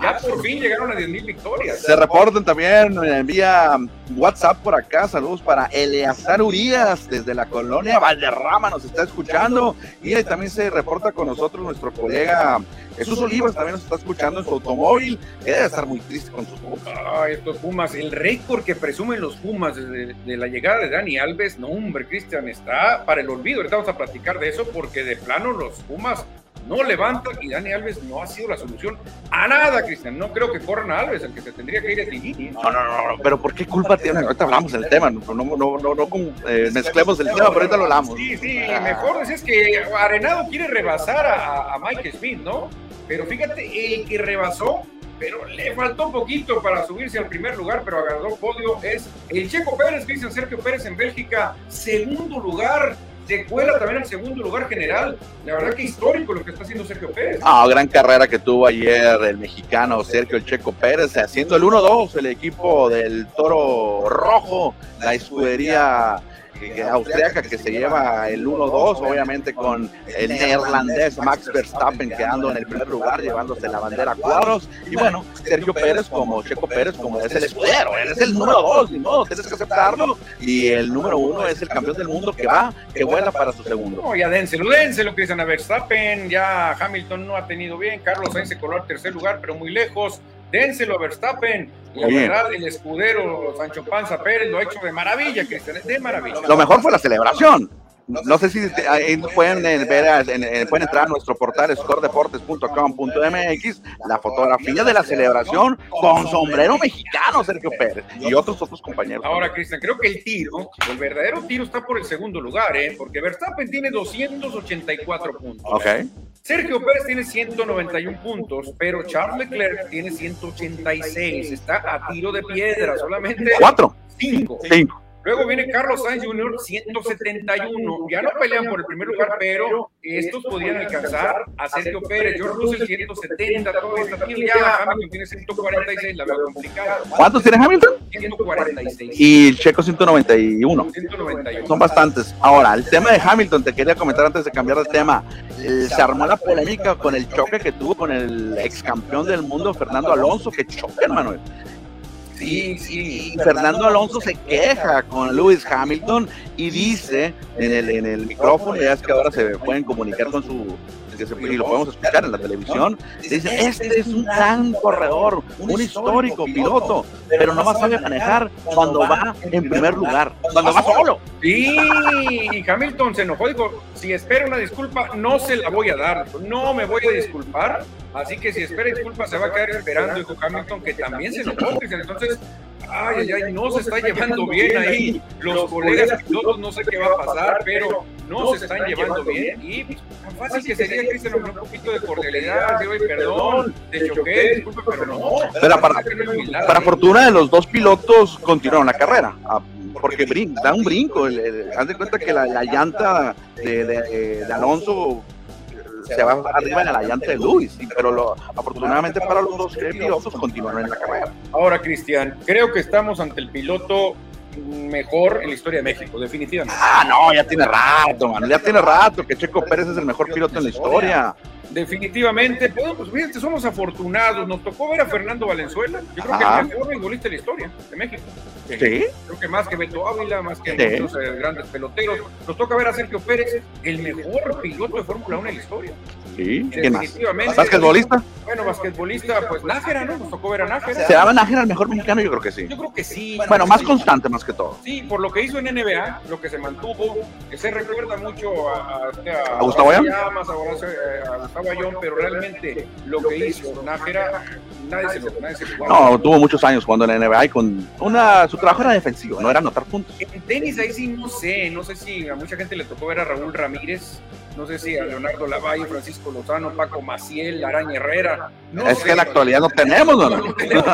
Ya por fin llegaron a 10 mil victorias. Se reportan también envía WhatsApp por acá, saludos para Eleazar Urias desde la colonia Valderrama, nos está escuchando y también se reporta con nosotros nuestro colega Jesús Olivas, también nos está escuchando en su automóvil, debe estar muy triste con sus Pumas. Ay, estos Pumas, el récord que presumen los Pumas desde de la llegada de Dani Alves, no hombre, Cristian, está para el olvido, ahorita vamos a platicar de eso porque de plano los Pumas no levantan y Dani Alves no ha sido la solución a nada, Cristian. No creo que corran a Alves, el que se tendría que ir es Ligini. No, no, no, pero ¿por qué culpa tiene? Ahorita hablamos del tema, no, no, no, no, no eh, mezclemos el tema, pero ahorita lo hablamos. Sí, sí, mejor decís que Arenado quiere rebasar a, a Mike Smith, ¿no? Pero fíjate, el que rebasó pero le faltó un poquito para subirse al primer lugar, pero agarró podio, es el Checo Pérez, Cristian Sergio Pérez en Bélgica, segundo lugar, se cuela también el segundo lugar general. La verdad que histórico lo que está haciendo Sergio Pérez. Ah, gran carrera que tuvo ayer el mexicano Sergio El Checo Pérez, haciendo el 1-2 el equipo del Toro Rojo, la escudería austriaca que se lleva el 1-2, obviamente con el neerlandés Max Verstappen quedando en el primer lugar, llevándose la bandera a cuadros. Y bueno, Sergio Pérez como Checo Pérez, como es el escudero, es el número 2, ni modo, tienes que aceptarlo. Y el número 1 es el campeón del mundo que va, que vuela para su segundo. No, ya dénselo, dénselo, Cristian Verstappen, ya Hamilton no ha tenido bien, Carlos Sainz se coló al tercer lugar, pero muy lejos dénselo a Verstappen. La verdad, el escudero Sancho Panza Pérez lo ha hecho de maravilla, Cristian, de maravilla. Lo mejor fue la celebración. No sé si pueden eh, ver, pueden entrar a nuestro portal scoredeportes.com.mx, la fotografía de la celebración con sombrero mexicano, Sergio Pérez, y otros otros compañeros. Ahora, Cristian, creo que el tiro, el verdadero tiro está por el segundo lugar, ¿eh? porque Verstappen tiene 284 puntos. Ok. Sergio Pérez tiene 191 puntos, pero Charles Leclerc tiene 186. Está a tiro de piedra, solamente. Cuatro. Cinco. Cinco. Luego viene Carlos Sainz Jr., 171. Ya no pelean por el primer lugar, pero estos podrían alcanzar a Sergio Pérez. George Russell, 170. Todo está aquí. Ya Hamilton tiene 146. La veo complicada. ¿Cuántos tiene Hamilton? 146. Y Checo, 191. 191. Son bastantes. Ahora, el tema de Hamilton, te quería comentar antes de cambiar de tema. Se armó la polémica con el choque que tuvo con el ex campeón del mundo, Fernando Alonso. Que choque, Manuel. Sí, sí. Fernando Alonso se queja con Lewis Hamilton y dice en el, en el micrófono, ya es que ahora se pueden comunicar con su y lo podemos escuchar en la televisión, dice, este es un gran corredor, un histórico piloto, pero no va a saber manejar cuando va en primer lugar, cuando va solo. Sí, y Hamilton se enojó, dijo, si espera una disculpa, no se la voy a dar, no me voy a disculpar, así que si espera disculpa se va a quedar esperando, dijo Hamilton, que también se enojó, entonces ay, ay, ay, no se está llevando bien ahí. Los colegas pilotos no sé qué va a pasar, pero no se están llevando bien. Y tan fácil que sería, Cristian, un poquito de cordialidad, de hoy, perdón, te choqué, disculpe, pero no. Pero para, para fortuna de los dos pilotos continuaron la carrera. Ah, porque da un brinco. haz de cuenta que la, llanta de, de Alonso se va arriba en la llanta de Luis, pero lo, afortunadamente para los dos pilotos continuaron en la carrera. Ahora, Cristian, creo que estamos ante el piloto mejor en la historia de México, definitivamente. Ah, no, ya tiene rato, mano, ya tiene rato que Checo Pérez es el mejor piloto en la historia. Definitivamente, pues fíjate, somos afortunados. Nos tocó ver a Fernando Valenzuela. Yo creo que el mejor futbolista de la historia de México. Sí. Creo que más que Beto Ávila, más que muchos eh, grandes peloteros. Nos toca ver a Sergio Pérez, el mejor piloto de Fórmula 1 en la historia. Sí, Definitivamente. ¿Basquetbolista? Bueno, basquetbolista, pues Nájera, ¿no? Nos tocó ver a Nájera. ¿Se daba Nájera el mejor mexicano? Yo creo que sí. Yo creo que sí. Bueno, más constante más que todo. Sí, por lo que hizo en NBA, lo que se mantuvo, que se recuerda mucho a, a, a Gustavo Ayón. Eh, a, Gustavo Ayón, pero realmente lo que hizo Nájera, nadie se lo, nadie se lo No, tuvo muchos años jugando en la NBA y con una, su trabajo era defensivo, no era anotar puntos. En tenis ahí sí no sé, no sé si a mucha gente le tocó ver a Raúl Ramírez, no sé si a Leonardo Lavalle, Francisco Lozano, Paco Maciel, Araña Herrera. No es que en la actualidad no tenemos, ¿no? No, tenemos,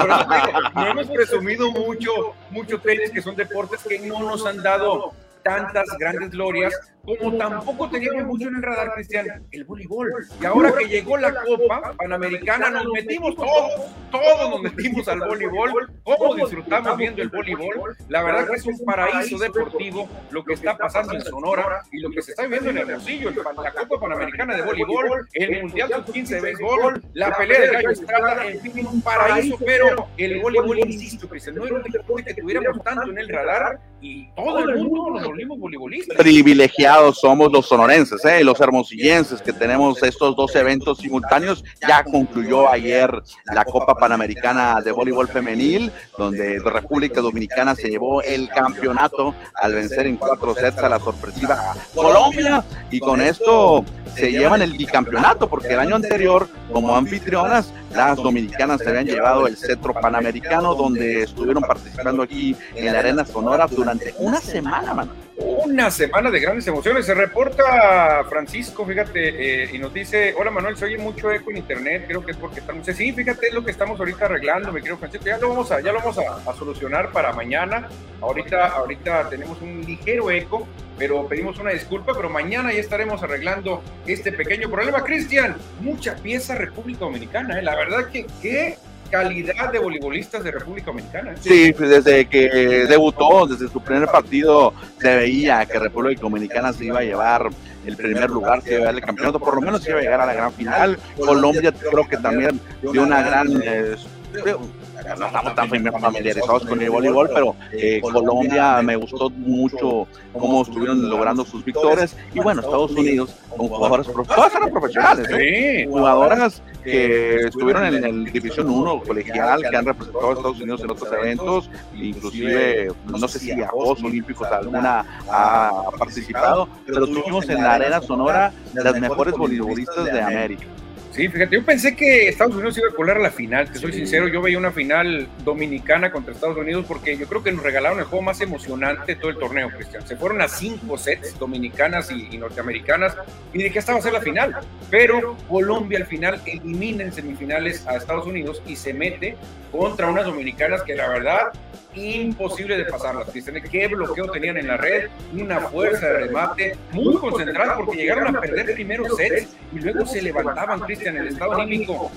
no hemos presumido mucho, mucho tenis, que son deportes que no nos han dado tantas grandes glorias, como tampoco teníamos mucho en el radar, Cristian, el voleibol. Y ahora que llegó la Copa Panamericana, nos metimos todos, todos nos metimos al voleibol. ¿Cómo disfrutamos viendo el voleibol? La verdad que es un paraíso deportivo lo que está pasando en Sonora y lo que se está viviendo en el Hermosillo, la Copa Panamericana de voleibol, el Mundial Sub-15 de béisbol, la pelea de Gallo Estrada, en fin, un paraíso, pero el voleibol, insisto, Cristian, no era un deporte que tuviéramos tanto en el radar y todo el mundo nos volvimos voleibolistas. Privilegiados somos los sonorenses, ¿eh? los hermosillenses, que tenemos estos dos eventos simultáneos. Ya concluyó ayer la Copa Panamericana de Voleibol Femenil, donde República Dominicana se llevó el campeonato al vencer en cuatro sets a la sorpresiva Colombia. Y con esto se llevan el bicampeonato, porque el año anterior, como anfitrionas, las dominicanas se habían llevado el cetro panamericano, donde estuvieron participando aquí en la Arena Sonora durante una semana, mano. Una semana de grandes emociones. Se reporta Francisco, fíjate, eh, y nos dice: Hola Manuel, se oye mucho eco en internet. Creo que es porque estamos. Sí, fíjate, es lo que estamos ahorita arreglando, me quiero Francisco. Ya lo vamos a, ya lo vamos a, solucionar para mañana. Ahorita, ahorita tenemos un ligero eco pero pedimos una disculpa, pero mañana ya estaremos arreglando este pequeño problema. Cristian, mucha pieza República Dominicana, ¿eh? la verdad que calidad de voleibolistas de República Dominicana. Sí, desde que debutó, desde su primer partido, se veía que República Dominicana se iba a llevar el primer lugar, se iba a llevar el campeonato, por lo menos se iba a llegar a la gran final. Colombia creo que también dio una gran... Eh, no estamos tan familiarizados con el voleibol, pero eh, Colombia me gustó mucho cómo estuvieron logrando sus victorias. Y bueno, Estados Unidos, con jugadoras todas eran profesionales, ¿eh? jugadoras que estuvieron en el División 1 colegial, que han representado a Estados Unidos en otros eventos, inclusive, no sé si a Juegos Olímpicos alguna ha participado, pero tuvimos en la Arena Sonora las mejores voleibolistas de América. Sí, fíjate, yo pensé que Estados Unidos iba a colar a la final, te soy sincero, yo veía una final dominicana contra Estados Unidos porque yo creo que nos regalaron el juego más emocionante de todo el torneo, Cristian. Se fueron a cinco sets dominicanas y, norteamericanas y de qué estaba a ser la final. Pero Colombia al final elimina en semifinales a Estados Unidos y se mete contra unas dominicanas que la verdad imposible de pasarlas, Cristian. Qué bloqueo tenían en la red, una fuerza de remate, muy concentrada porque llegaron a perder primeros sets y luego se levantaban, Cristian, en el estado anímico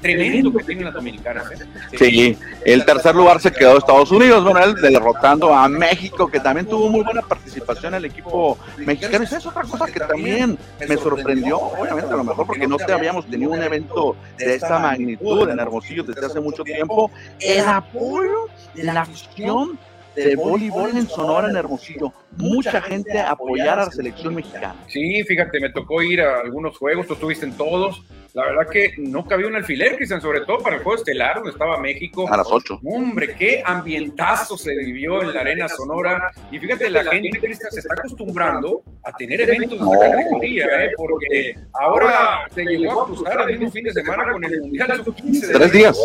tremendo que tienen las dominicanas. ¿eh? Sí, el tercer lugar se quedó Estados Unidos, bueno, él derrotando a México, que también tuvo muy buena participación el equipo mexicano. Y es otra cosa que también me sorprendió, obviamente a lo mejor porque no te habíamos tenido un evento de esta magnitud en Hermosillo desde hace mucho tiempo, el apoyo de la afición de voleibol en Sonora, en Hermosillo. Mucha gente apoyar a la selección mexicana. Sí, fíjate, me tocó ir a algunos juegos, tú estuviste en todos. La verdad que no cabía un alfiler, Cristian, sobre todo para el juego estelar, donde estaba México. A las 8. Hombre, qué ambientazo se vivió en la Arena Sonora. Y fíjate, la gente, Cristian, se está acostumbrando a tener eventos de esta categoría, ¿eh? porque ahora se llegó a cruzar el mismo fin de semana con el Mundial Sub-15. Tres días.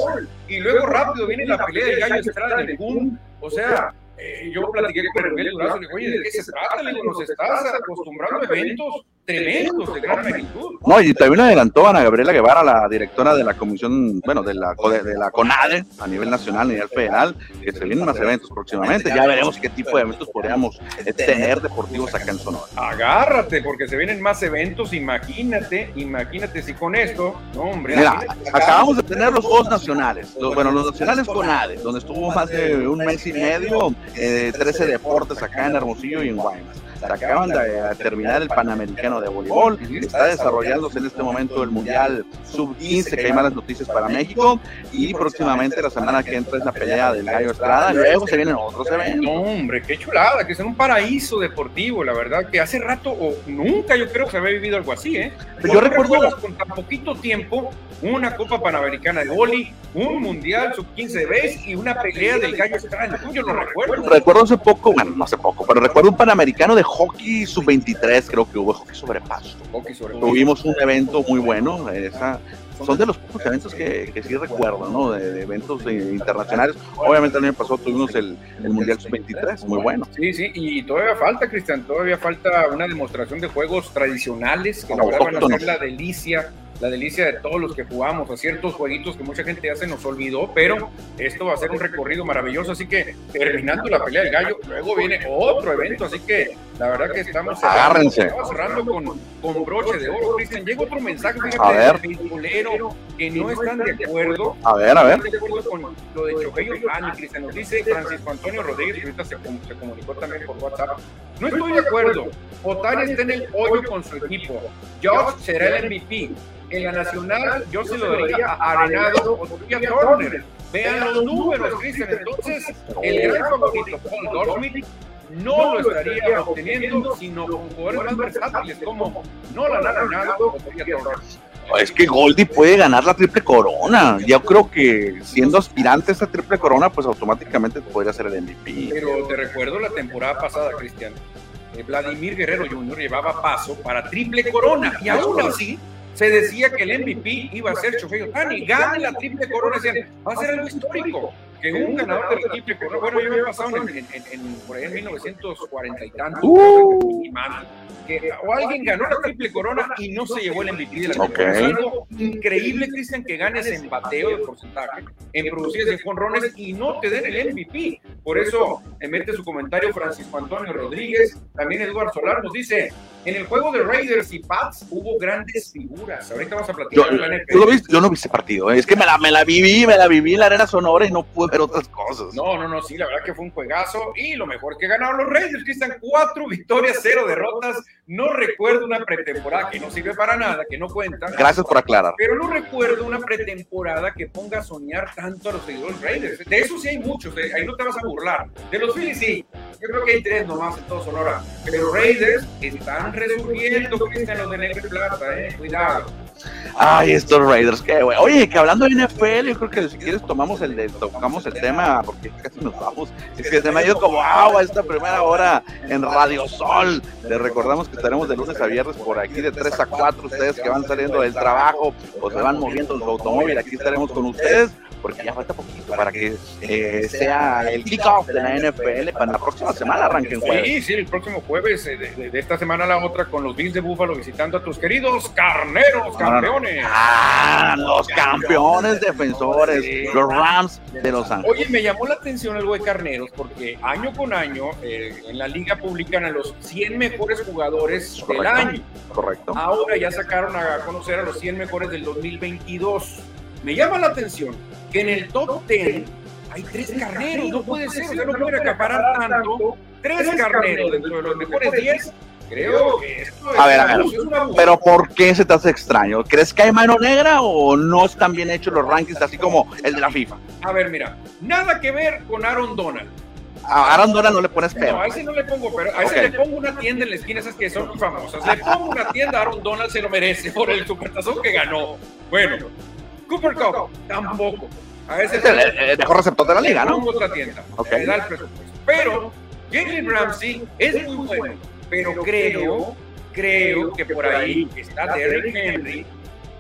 Y luego rápido viene la pelea del gallo Estrada en el boom. O sea, eh, yo platiqué con Miguel Durazo y le dije, oye, ¿de qué se trata? Le digo, nos estás acostumbrando a eventos tremendos de gran magnitud. No, y también adelantó Ana Gabriela Guevara, la directora de la comisión, bueno, de la, de la CONADE a nivel nacional, a nivel federal, que se vienen más eventos próximamente. Ya veremos qué tipo de eventos podríamos tener deportivos acá en Sonora. Agárrate, porque se vienen más eventos, imagínate, imagínate si con esto, no, hombre. Mira, acabamos de tener los Juegos Nacionales, los, bueno, los Nacionales CONADE, donde estuvo más de un mes y medio, eh, 13 deportes acá en Hermosillo y en Guaymas acaban de terminar el Panamericano de Voleibol, está desarrollándose en este momento el Mundial Sub-15, que hay malas noticias para México, y próximamente la semana que entra es la pelea del Gallo Estrada, luego se vienen otros eventos. No, hombre, qué chulada, que es un paraíso deportivo, la verdad, que hace rato o nunca yo creo que se había vivido algo así, ¿eh? yo recuerdo con tan poquito tiempo una Copa Panamericana de Voli, un Mundial Sub-15 de base y una pelea del Gallo Estrada, yo lo recuerdo. Recuerdo hace poco, bueno, no hace poco, pero recuerdo un Panamericano de hockey sub-23, creo que hubo hockey sobre pasto. Tuvimos un evento muy bueno, esa, son de los pocos eventos que, que sí recuerdo, ¿no? De, eventos internacionales. Obviamente el año pasado tuvimos el, el Mundial Sub-23, muy bueno. Sí, sí, y todavía falta, Cristian, todavía falta una demostración de juegos tradicionales que a ser la delicia la delicia de todos los que jugamos a ciertos jueguitos que mucha gente ya se nos olvidó, pero esto va a ser un recorrido maravilloso, así que terminando la pelea del gallo, luego viene otro evento, así que la verdad que estamos cerrando, cerrando con, con, broche de oro, Cristian, llega otro mensaje, fíjate, del que no están de acuerdo, a ver, a ver, de acuerdo con lo de Choqueyo Ani, Cristian, nos dice Francisco Antonio Rodríguez, que ahorita se, se comunicó también por WhatsApp, no estoy de acuerdo, Otani está en el hoyo con su equipo, Josh será el MVP, en la nacional yo se lo daría a Arenado o a Turner. Vean los números, Cristian. Entonces, el gran favorito, Paul Goldschmidt, no lo estaría obteniendo, sino con jugadores más versátiles como Nolan Arenado o Turner. Es que Goldie puede ganar la triple corona. Yo creo que siendo aspirante a esa triple corona, pues automáticamente podría ser el MVP. Pero te recuerdo la temporada pasada, Cristian. Vladimir Guerrero Jr. llevaba paso para triple corona y aún así se decía que el MVP iba a ser Shohei Otani, gane la triple corona, va a ser algo histórico, que un ganador de la triple corona, bueno, yo había pasado en, en, en, por ahí en 1940 y tantos, uh que o alguien ganó la triple corona y no se llevó el MVP de la okay. Es algo increíble, Cristian, que ganes en bateo de porcentaje, en producidas de jonrones y no te den el MVP. Por eso emite su comentario Francisco Antonio Rodríguez, también Eduardo Solar nos dice, en el juego de Raiders y Pats hubo grandes figuras. Ahorita vamos a platicar yo, yo, lo vi, yo no vi ese partido, ¿eh? es que me la, me la viví, me la viví en la arena sonora y no pude ver otras cosas. No, no, no, sí, la verdad que fue un juegazo y lo mejor que ganaron los Raiders, Cristian, cuatro victorias, cero derrotas. No recuerdo una pretemporada que no sirve para nada, que no cuenta. Gracias por aclarar. Pero no recuerdo una pretemporada que ponga a soñar tanto a los seguidores Raiders. De eso sí hay muchos, de, ahí no te vas a burlar. De los Phillies sí, yo creo que hay tres nomás en todo Sonora. Pero Raiders están resurgiendo, Cristian, los de Negro y Plata, eh, cuidado. Ay, estos Raiders, qué güey. Oye, que hablando de NFL, yo creo que si quieres tomamos el de, tocamos el tema, porque casi nos vamos. Es que se me ha ido como agua esta primera hora en Radio Sol. Les recordamos que estaremos de lunes a viernes por aquí de 3 a 4. Ustedes que van saliendo del trabajo o se van moviendo en su automóvil, aquí estaremos con ustedes porque ya falta poquito para que eh, sea el kickoff de la NFL para la próxima semana, arranquen jueves. Sí, sí, el próximo jueves, eh, de, de, esta semana a la otra, con los Bills de Búfalo visitando a tus queridos carneros, campeones. Ah, los campeones defensores, sí. los Rams de Los Ángeles. Oye, me llamó la atención algo de carneros, porque año con año eh, en la liga publican a los 100 mejores jugadores Correcto. del año. Correcto. Ahora ya sacaron a conocer a los 100 mejores del 2022. Me llama la atención que en el top 10 hay tres carneros, no puede ser, o sea, no puede acaparar tanto. Tres carneros dentro de los mejores 10. Creo que esto es A ver, a ver, pero ¿por qué se te hace extraño? ¿Crees que hay mano negra o no están bien hechos los rankings así como el de la FIFA? A ver, mira, nada que ver con Aaron Donald. A Aaron Donald no le pones No, pero. a ese no le pongo, pero a ese le pongo una tienda en la esquina, esas que son famosas. Le pongo una tienda a Aaron Donald, se lo merece por el supertazón que ganó. Bueno, Cooper Cup, tampoco. A ese Es el, el mejor receptor de la liga, ¿no? otra tienda. Ok. Le da el presupuesto. Pero Jalen Ramsey es muy bueno, pero creo, creo que por ahí está Derrick Henry,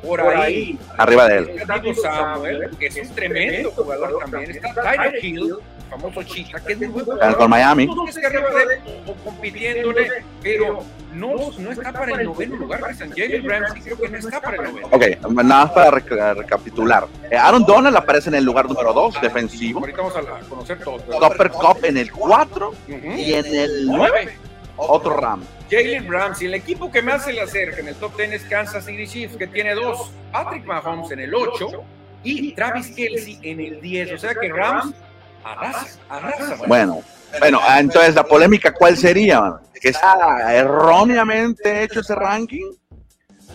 por ahí Arriba de él. Samuel, que es un tremendo jugador también. Está Tyreek Hill, famoso Chica, que es muy buen Con jugador. Miami. No es que arriba de él o compitiéndole, pero no, no está para el noveno lugar. Christian. Jalen Ramsey creo que no está para el noveno. Ok, nada más para rec- recapitular. Eh, Aaron Donald aparece en el lugar número 2, defensivo. Ahorita vamos a conocer todo. Copper Cup en el 4 Ujú. y en el 9, otro Ram. Jalen Ramsey, el equipo que más se le acerca en el top 10 es Kansas City Chiefs, que tiene dos. Patrick Mahomes en el 8 y Travis Kelsey en el 10. O sea que Rams arrasa, arrasa. Bueno, bueno, ah, entonces la polémica, ¿cuál sería? ¿Que está erróneamente hecho ese ranking?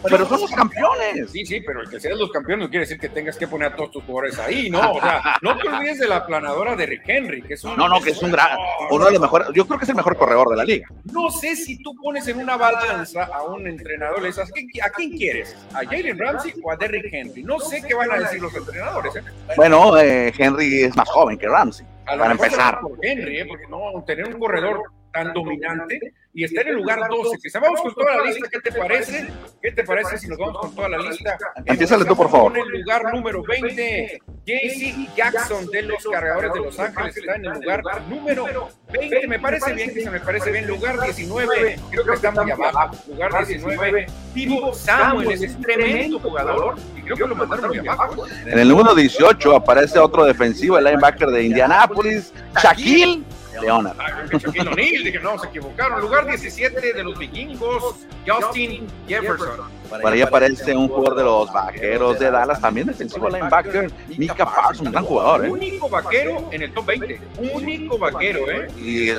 Pero son los campeones. Sí, sí, pero el que seas los campeones no quiere decir que tengas que poner a todos tus jugadores ahí, ¿no? O sea, no te olvides de la planadora de Rick Henry, que es un... No, no, que es un gran, uno de los mejores, yo creo que es el mejor corredor de la liga. No sé si tú pones en una balanza a un entrenador, le dices, ¿a quién, quieres? ¿A Jalen Ramsey o a Derrick Henry? No sé qué van a decir los entrenadores, ¿eh? Bueno, eh, Henry es más joven que Ramsey, A para empezar. por Henry, ¿eh? porque no, tener un corredor tan dominante y estar en el lugar 12. Que vamos con toda la lista, ¿qué te parece? ¿Qué te parece si nos vamos con toda la lista? Empiézale tú, por favor. En el lugar número 20, JC Jackson de los Cargadores de Los Ángeles está en el lugar número 20. Me parece bien, que se me parece bien. Lugar 19, creo que está muy abajo. Lugar 19, Tibo Samuel es un tremendo jugador y creo que lo mandaron muy abajo. En el número 18 aparece otro defensivo, el linebacker de Indianapolis, Shaquille Leonard. Ah, O'Neal, dije, no, se equivocaron. Lugar 17 de los vikingos, Justin Jefferson. Por ahí aparece un jugador de los vaqueros de Dallas, también defensivo linebacker, Mika Parsons, un gran jugador, ¿eh? Único vaquero en el top 20. Único vaquero, ¿eh? Y eh,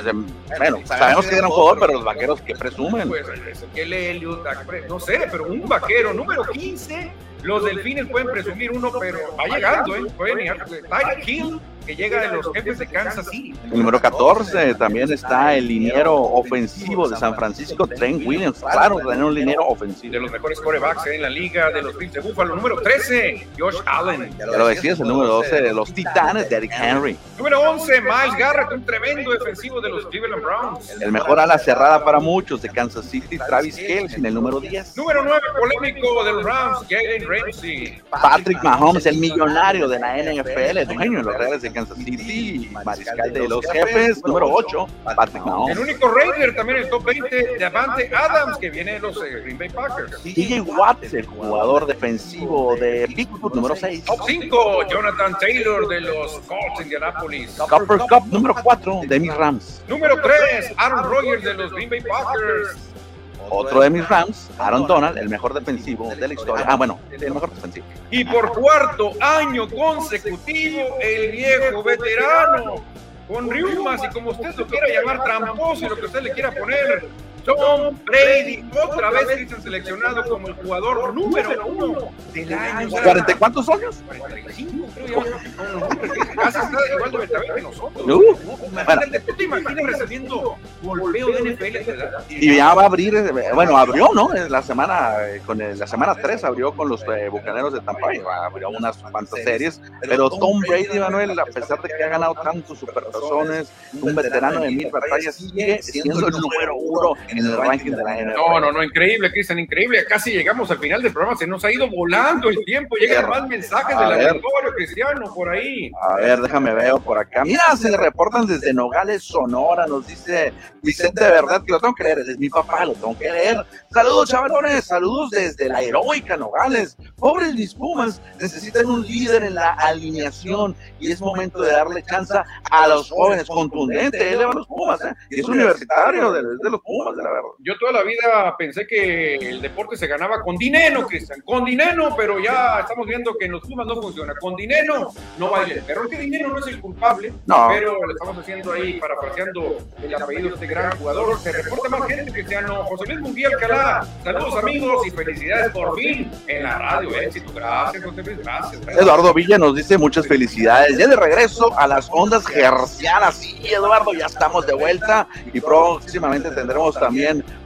bueno, sabemos que era un jugador, pero los vaqueros que presumen. Pues Dak Pre- no sé, pero un vaquero número 15. Los delfines pueden presumir uno, pero va llegando, ¿eh? Pueden llegar. Tyreek Hill, que llega de los jefes de Kansas City. El número 14 también está el liniero ofensivo de San Francisco, Trent Williams. Claro, tener un liniero De ofensivo. los mejores corebacks en la liga de los Bills de Buffalo. Número 13, Josh Allen. Ya lo decías, el número 12 de los Titanes, Derrick Henry. Número 11, Miles Garrett, un tremendo defensivo de los Cleveland Browns. El mejor ala cerrada para muchos de Kansas City, Travis Kelce en el número 10. Número 9, polémico de los Rams, Jalen Ramsey. Patrick Mahomes, el millonario de la NFL, dueño de los Reales de Kansas City, mariscal de los jefes. Número 8, Patrick El Mahomes. único Raider también en el top 20, Davante Adams, que viene de los eh, Green Bay Packers. DJ Watts, el jugador defensivo de Bigfoot, número 6. Top 5, Jonathan Taylor de los Colts de Indianapolis. Copper Cup, número 4, de mis Rams. Número 3, Aaron Rodgers de los Green Bay Packers. Otro de mis Rams, Aaron Donald, el mejor defensivo de la historia. Ah, bueno, el mejor defensivo. Y por cuarto año consecutivo, el viejo veterano, con riumas y como usted lo quiera llamar, tramposo y lo que usted le quiera poner, Tom Brady, otra vez Cristian seleccionado como el jugador número uno del año. ¿40 cuántos años? 45, creo ya. Casi está igual de veterano que nosotros. Uh, Imagínate, ¿tú te imaginas recibiendo golpeo de NFL? ¿verdad? Y ya va a abrir, eh, bueno, abrió, ¿no? En La semana, eh, con el- la semana 3 abrió con los eh, Bucaneros de Tampa Bay, abrió unas cuantas series, pero Tom Brady, Manuel, a pesar de que ha ganado tantos superpersones, un veterano de mil batallas, sigue siendo el número uno en el ranking de la NFL. No, no, no, increíble, Cristian, increíble. Casi llegamos al final del programa, se nos ha ido volando el tiempo. Llegan más mensajes del auditorio, Cristiano, por ahí. A ver, déjame ver por acá. Mira, se reportan desde Nogales, Sonora, nos dice Vicente de verdad que lo tengo que leer, es mi papá, lo tengo que leer. Saludos, chavalones, saludos desde la heroica Nogales. Pobres mis Pumas, necesitan un líder en la alineación y es momento de darle chance a los jóvenes. Contundente, él le va a los Pumas, ¿eh? Y es universitario de, de los Pumas, la verdad. Yo toda la vida pensé que el deporte se ganaba con dinero, Cristian, con dinero, pero ya estamos viendo que en los Pumas no funciona. Con dinero no baile. Pero que dinero no es el culpable, No. pero le estamos haciendo ahí, parafraseando el apellido de este gran jugador. Se reporta más gente, Cristiano. José Luis Munguía Alcalá. Saludos, amigos, y felicidades por fin en la radio. Éxito. Gracias, José Luis, gracias. Eduardo Villa nos dice muchas felicidades. Ya de regreso a las ondas gercianas. Sí, Eduardo, ya estamos de vuelta. Y próximamente tendremos también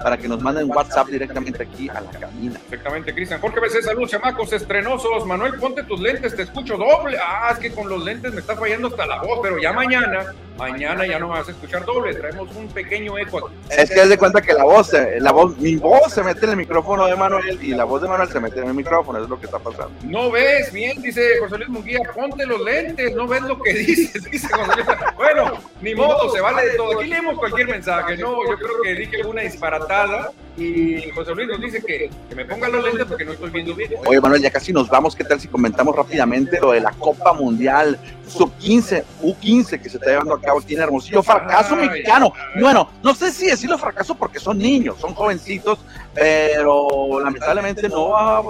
para que nos manden WhatsApp directamente aquí a la cabina. Perfectamente, Cristian. Jorge BC, saludos, chamacos estrenosos. Manuel, ponte tus lentes, te escucho doble. Ah, es que con los lentes me está fallando hasta la voz, pero ya mañana, mañana ya no vas a escuchar doble. Traemos un pequeño eco aquí. Es que haz de cuenta que la voz, la voz, mi voz se mete en el micrófono de Manuel y la voz de Manuel se mete en el micrófono. Es lo que está pasando. No ves bien, dice José Luis Munguía, ponte los lentes, no ves lo que dices, dice José Luis. Bueno, ni modo, se vale de todo. Aquí leemos cualquier mensaje, ¿no? Yo creo que dije alguna disparatada y José Luis nos dice que, que me ponga los lentes porque no estoy viendo bien. Oye, Manuel, ya casi nos vamos. ¿Qué tal si comentamos rápidamente lo de la Copa Mundial Sub-15, U15 que se está llevando a cabo aquí en Hermosillo? Fracaso mexicano. Bueno, no sé si decirlo fracaso porque son niños, son jovencitos, pero lamentablemente no va a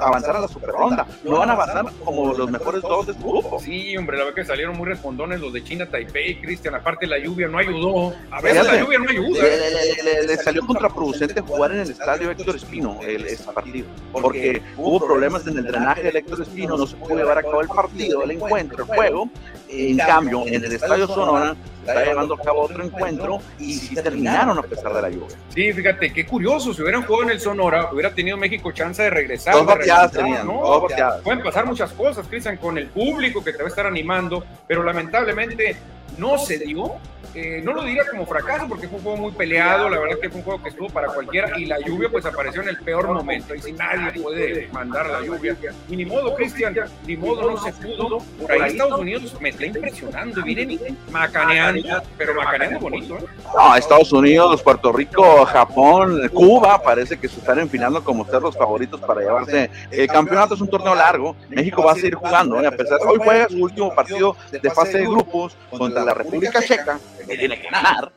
avanzar a la super ronda. No van a avanzar como los mejores dos de su grupo. Sí, hombre, la verdad que salieron muy respondones los de China, Taipei, Cristian. Aparte, la lluvia no ayudó. A veces Fíjate, la lluvia no ayuda. Le, le- le- le salió contraproducente jugar en el estadio Héctor Espino el, ese partido, porque hubo problemas en el drenaje del Héctor Espino, no se pudo llevar a cabo el partido, el encuentro, el juego. En cambio, en el estadio Sonora se está llevando a cabo otro encuentro y sí terminaron a pesar de la lluvia. Sí, fíjate, qué curioso. Si hubieran jugado en el Sonora, hubiera tenido México chance de regresar. Dos bateadas tenían, ¿no? dos bateadas. Pueden pasar muchas cosas, Cristian, con el público que te va a estar animando, pero lamentablemente no se dio. Eh, no lo diría como fracaso porque fue un juego muy peleado, la verdad que fue un juego que estuvo para cualquiera y la lluvia pues apareció en el peor momento y si nadie puede mandar la lluvia. Y ni modo, Cristian, ni modo, no se pudo. Por ahí Estados Unidos me está impresionando, miren, macaneando, pero macaneando bonito, ¿eh? No, Estados Unidos, Puerto Rico, Japón, Cuba, parece que se están enfilando como ser los favoritos para llevarse el campeonato. Es un torneo largo. México va a seguir jugando. ¿eh? A pesar hoy juega su último partido de fase de grupos contra la República Checa, que tiene que ganar.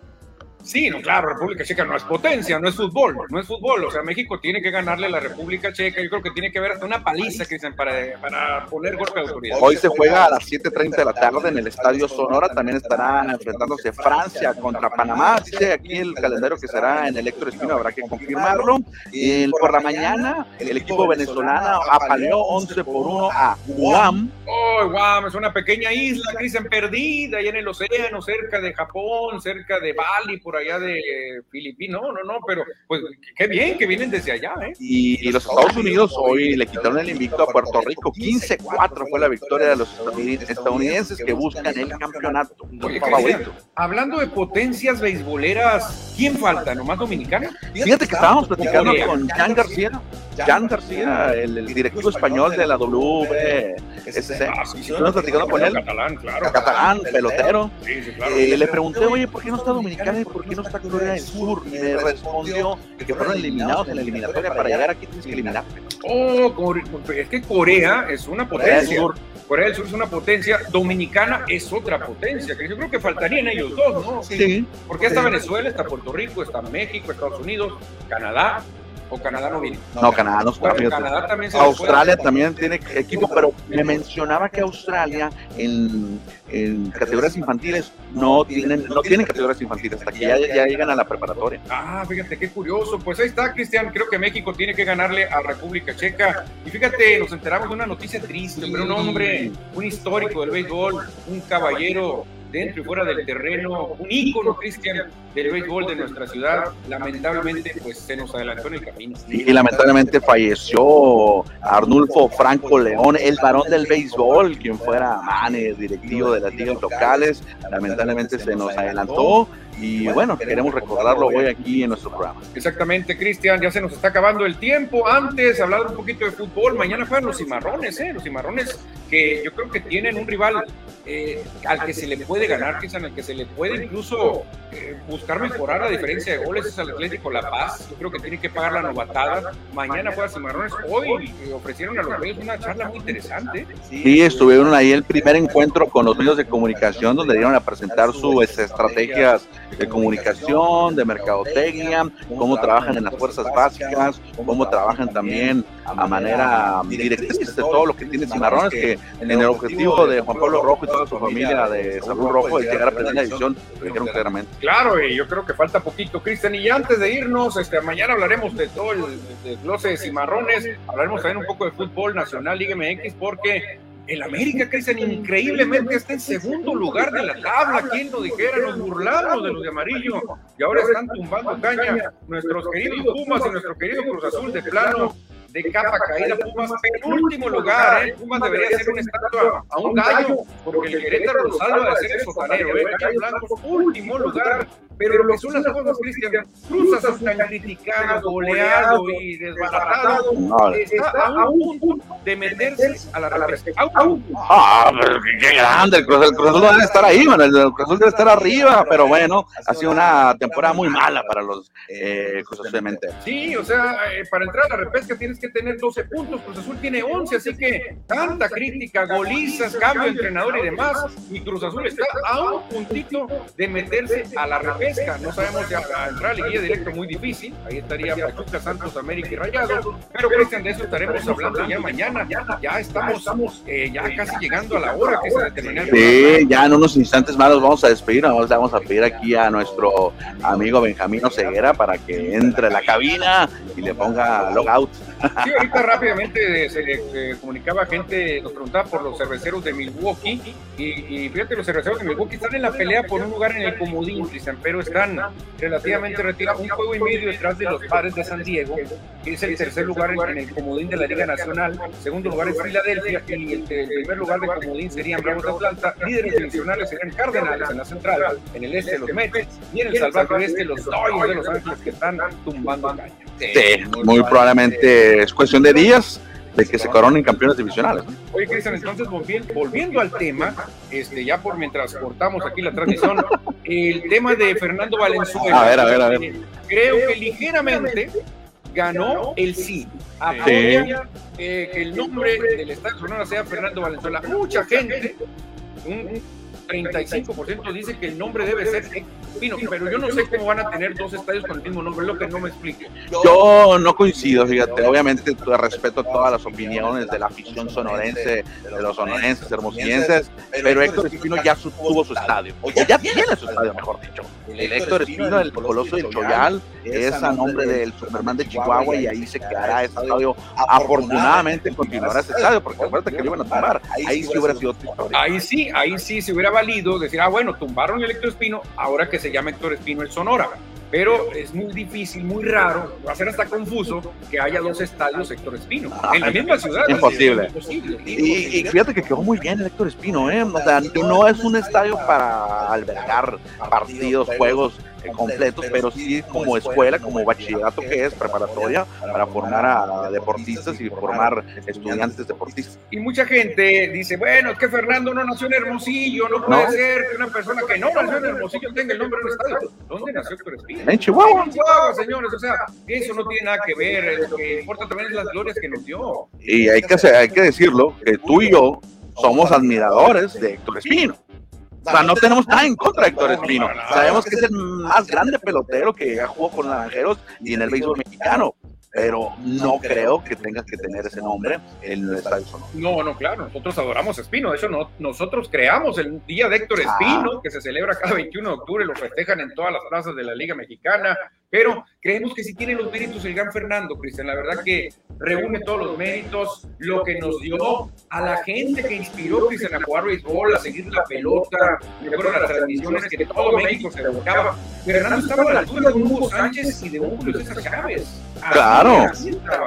Sí, no, claro, República Checa no es potencia, no es fútbol, no es fútbol. O sea, México tiene que ganarle a la República Checa. Yo creo que tiene que haber hasta una paliza, Cristian, para, para poner golpe de autoridad. Hoy se juega a las 7:30 de la tarde en el Estadio Sonora. También estarán enfrentándose Francia contra Panamá. Dice aquí el calendario que será en el Héctor Espino, habrá que confirmarlo. Y el- por la mañana, el equipo venezolano apaleó 11 por 1 a Guam. Oh, guau, es una pequeña isla, Cristian, perdida allá en el océano, cerca de Japón, cerca de Bali, por allá de Filipinas. No, no, no, pero pues qué bien que vienen desde allá, ¿eh? Y, y los Estados Unidos hoy le quitaron el invicto a Puerto Rico. 15-4 fue la victoria de los estadounid- estadounidenses que buscan el campeonato. Oye, Favorito. Hablando de potencias beisboleras, ¿quién falta? ¿Nomás dominicana? Fíjate que estábamos platicando con Jan García. Jan García, el, el directivo español de la WSC. Estuvimos platicando con él. Catalán, claro. Catalán, pelotero. Sí, sí, claro. Eh, le pregunté, oye, ¿por qué no está Dominicana y por qué no está Corea del Sur? Y me respondió que fueron eliminados en la eliminatoria para llegar aquí tienes que eliminar. Oh, es que Corea es una potencia. Corea del Sur es una potencia, Dominicana es otra potencia, que yo creo que faltarían ellos dos, ¿no? Sí. Porque está Venezuela, está Puerto Rico, está México, Estados Unidos, Canadá, o Canadá no viene. No, Canadá no está. Bueno, Canadá también se Australia también tiene equipo, pero me mencionaba que Australia en, en categorías infantiles no tienen, no tienen categorías infantiles, hasta que ya, ya llegan a la preparatoria. Ah, fíjate qué curioso. Pues ahí está, Cristian. Creo que México tiene que ganarle a República Checa. Y fíjate, nos enteramos de una noticia triste, pero un hombre, un histórico del béisbol, un caballero dentro y fuera del terreno, un ícono, Cristian, del béisbol de nuestra ciudad, lamentablemente pues se nos adelantó en el camino. Y, lamentablemente falleció Arnulfo Franco León, el varón del béisbol, quien fuera manager, directivo de las ligas locales, lamentablemente se nos adelantó y bueno, queremos recordarlo hoy aquí en nuestro programa. Exactamente, Cristian, ya se nos está acabando el tiempo. Antes, hablar un poquito de fútbol, mañana juegan los cimarrones, ¿eh? Los cimarrones que yo creo que tienen un rival eh, al que se le puede ganar, Cristian, al que se le puede incluso eh, buscar mejorar la diferencia de goles, es el Atlético La Paz. Yo creo que tiene que pagar la novatada. Mañana juega cimarrones. Hoy ofrecieron a los medios una charla muy interesante. Sí, estuvieron ahí el primer encuentro con los medios de comunicación donde dieron a presentar sus estrategias de comunicación, de mercadotecnia, cómo trabajan en las fuerzas básicas, cómo trabajan también a manera directriz de todo lo que tiene Cimarrones, que en el objetivo de Juan Pablo Rojo y toda su familia de Salud Rojo es llegar a primera división, lo dijeron claramente. Claro, y yo creo que falta poquito, Cristian, y antes de irnos, este, mañana hablaremos de todo el desglose de Cimarrones, hablaremos también un poco de fútbol nacional, Liga MX, porque el América, Cristian, increíblemente está en segundo lugar de la tabla. ¿Quién lo dijera? Nos burlamos de los de amarillo y ahora están tumbando caña nuestros queridos Pumas y nuestro querido Cruz Azul de plano de capa caída. Pumas penúltimo lugar, ¿eh? Pumas debería ser una estatua a un gallo, porque el Querétaro lo salva de ser el sotanero, ¿eh? Último lugar. Pero lo que son las cosas, Cristian, Cruz Azul tan criticado, goleado y desbaratado, está a un punto de meterse a la repesca. Ah, pero qué grande, el Cruz, el Cruz Azul debe estar ahí, man. el Cruz Azul debe estar arriba, pero bueno, ha sido una temporada muy mala para los eh, Cruz Azul Sí, o sea, eh, para entrar a la repesca tienes que tener 12 puntos, Cruz Azul tiene 11, así que tanta crítica, golizas, cambio de entrenador y demás, y Cruz Azul está a un puntito de meterse a la repesca no sabemos si entrar a liguilla directo muy difícil, ahí estaría Pachuca, Santos, América y Rayados, pero Cristian, de eso estaremos hablando ya mañana, ya, estamos eh, ya casi llegando a la hora que se Sí, ya en unos instantes más los vamos a despedir, vamos, vamos a pedir aquí a nuestro amigo Benjamín Ceguera para que entre a la cabina y le ponga logout. Sí, ahorita rápidamente se, comunicaba gente, nos preguntaba por los cerveceros de Milwaukee, y, y, fíjate, los cerveceros de Milwaukee están en la pelea por un lugar en el comodín, Cristian, pero están relativamente retirados, un juego y medio detrás de los padres de San Diego, que es el tercer lugar en, el comodín de la Liga Nacional, segundo lugar es Filadelfia, y el, primer lugar de comodín serían Bravos de Atlanta, líderes divisionales serían Cardenales en la central, en el este los Mets, y en el salvaje oeste los Dodgers de Los Ángeles que están tumbando caña. Sí, muy probablemente es cuestión de días de que se coronen campeones divisionales. Oye, Cristian, entonces volviendo, al tema, este, ya por mientras cortamos aquí la transmisión, el tema de Fernando Valenzuela. A ver, a ver, a ver. Creo que ligeramente ganó el sí. Apoya eh, que el nombre del Estadio Sonora sea Fernando Valenzuela. Mucha gente, un 35% dice que el nombre debe ser Pino, pero yo no sé cómo van a tener dos estadios con el mismo nombre, es lo que no me explico. Yo no coincido, fíjate, obviamente respeto todas las opiniones de la afición sonorense, de los sonorenses, hermosillenses, pero Héctor Espino ya tuvo su estadio, o ya tiene su estadio, mejor dicho. El Héctor Espino, el Coloso del Choyal, es a nombre del Superman de Chihuahua y ahí se quedará ese estadio. Afortunadamente continuará ese estadio, porque acuérdate que lo iban a tomar, ahí sí hubiera sido otra historia. Ahí sí, ahí sí se hubiera valido decir, ah, bueno, tumbaron el Héctor Espino, ahora que se llama Héctor Espino el Sonora. Pero es muy difícil, muy raro, va a ser hasta confuso que haya dos estadios Héctor Espino en la misma ciudad. Imposible. Y, fíjate que quedó muy bien el Héctor Espino, ¿eh? O sea, no es un estadio para albergar partidos, juegos completos, pero sí como escuela, como bachillerato que es, preparatoria, para formar a deportistas y formar estudiantes deportistas. Y mucha gente dice, bueno, es que Fernando no nació en Hermosillo, no puede ser que una persona que no nació en Hermosillo tenga el nombre de un estadio. ¿Dónde nació Héctor Espino? En Chihuahua. En Chihuahua, señores, o sea, eso no tiene nada que ver, lo que importa también es las glorias que nos dio. Y hay que, hay que decirlo, que tú y yo somos admiradores de Héctor Espino. O sea, no tenemos nada en contra de Héctor Espino. Sabemos que es el más grande pelotero que ha jugado con Naranjeros y en el béisbol mexicano pero no creo que tengas que tener ese nombre en el Estadio Sonora. No, no, claro, nosotros adoramos a Espino, de hecho no, nosotros creamos el Día de Héctor ah. Espino, que se celebra cada 21 de octubre, lo festejan en todas las plazas de la Liga Mexicana, pero creemos que sí tiene los méritos el gran Fernando, Cristian, la verdad que reúne todos los méritos, lo que nos dio a la gente que inspiró Cristian a jugar béisbol, a seguir la pelota, recuerdo las transmisiones que todo México se evocaba, Fernando estaba a la altura de un Hugo Sánchez y de un Julio César Chávez. Claro,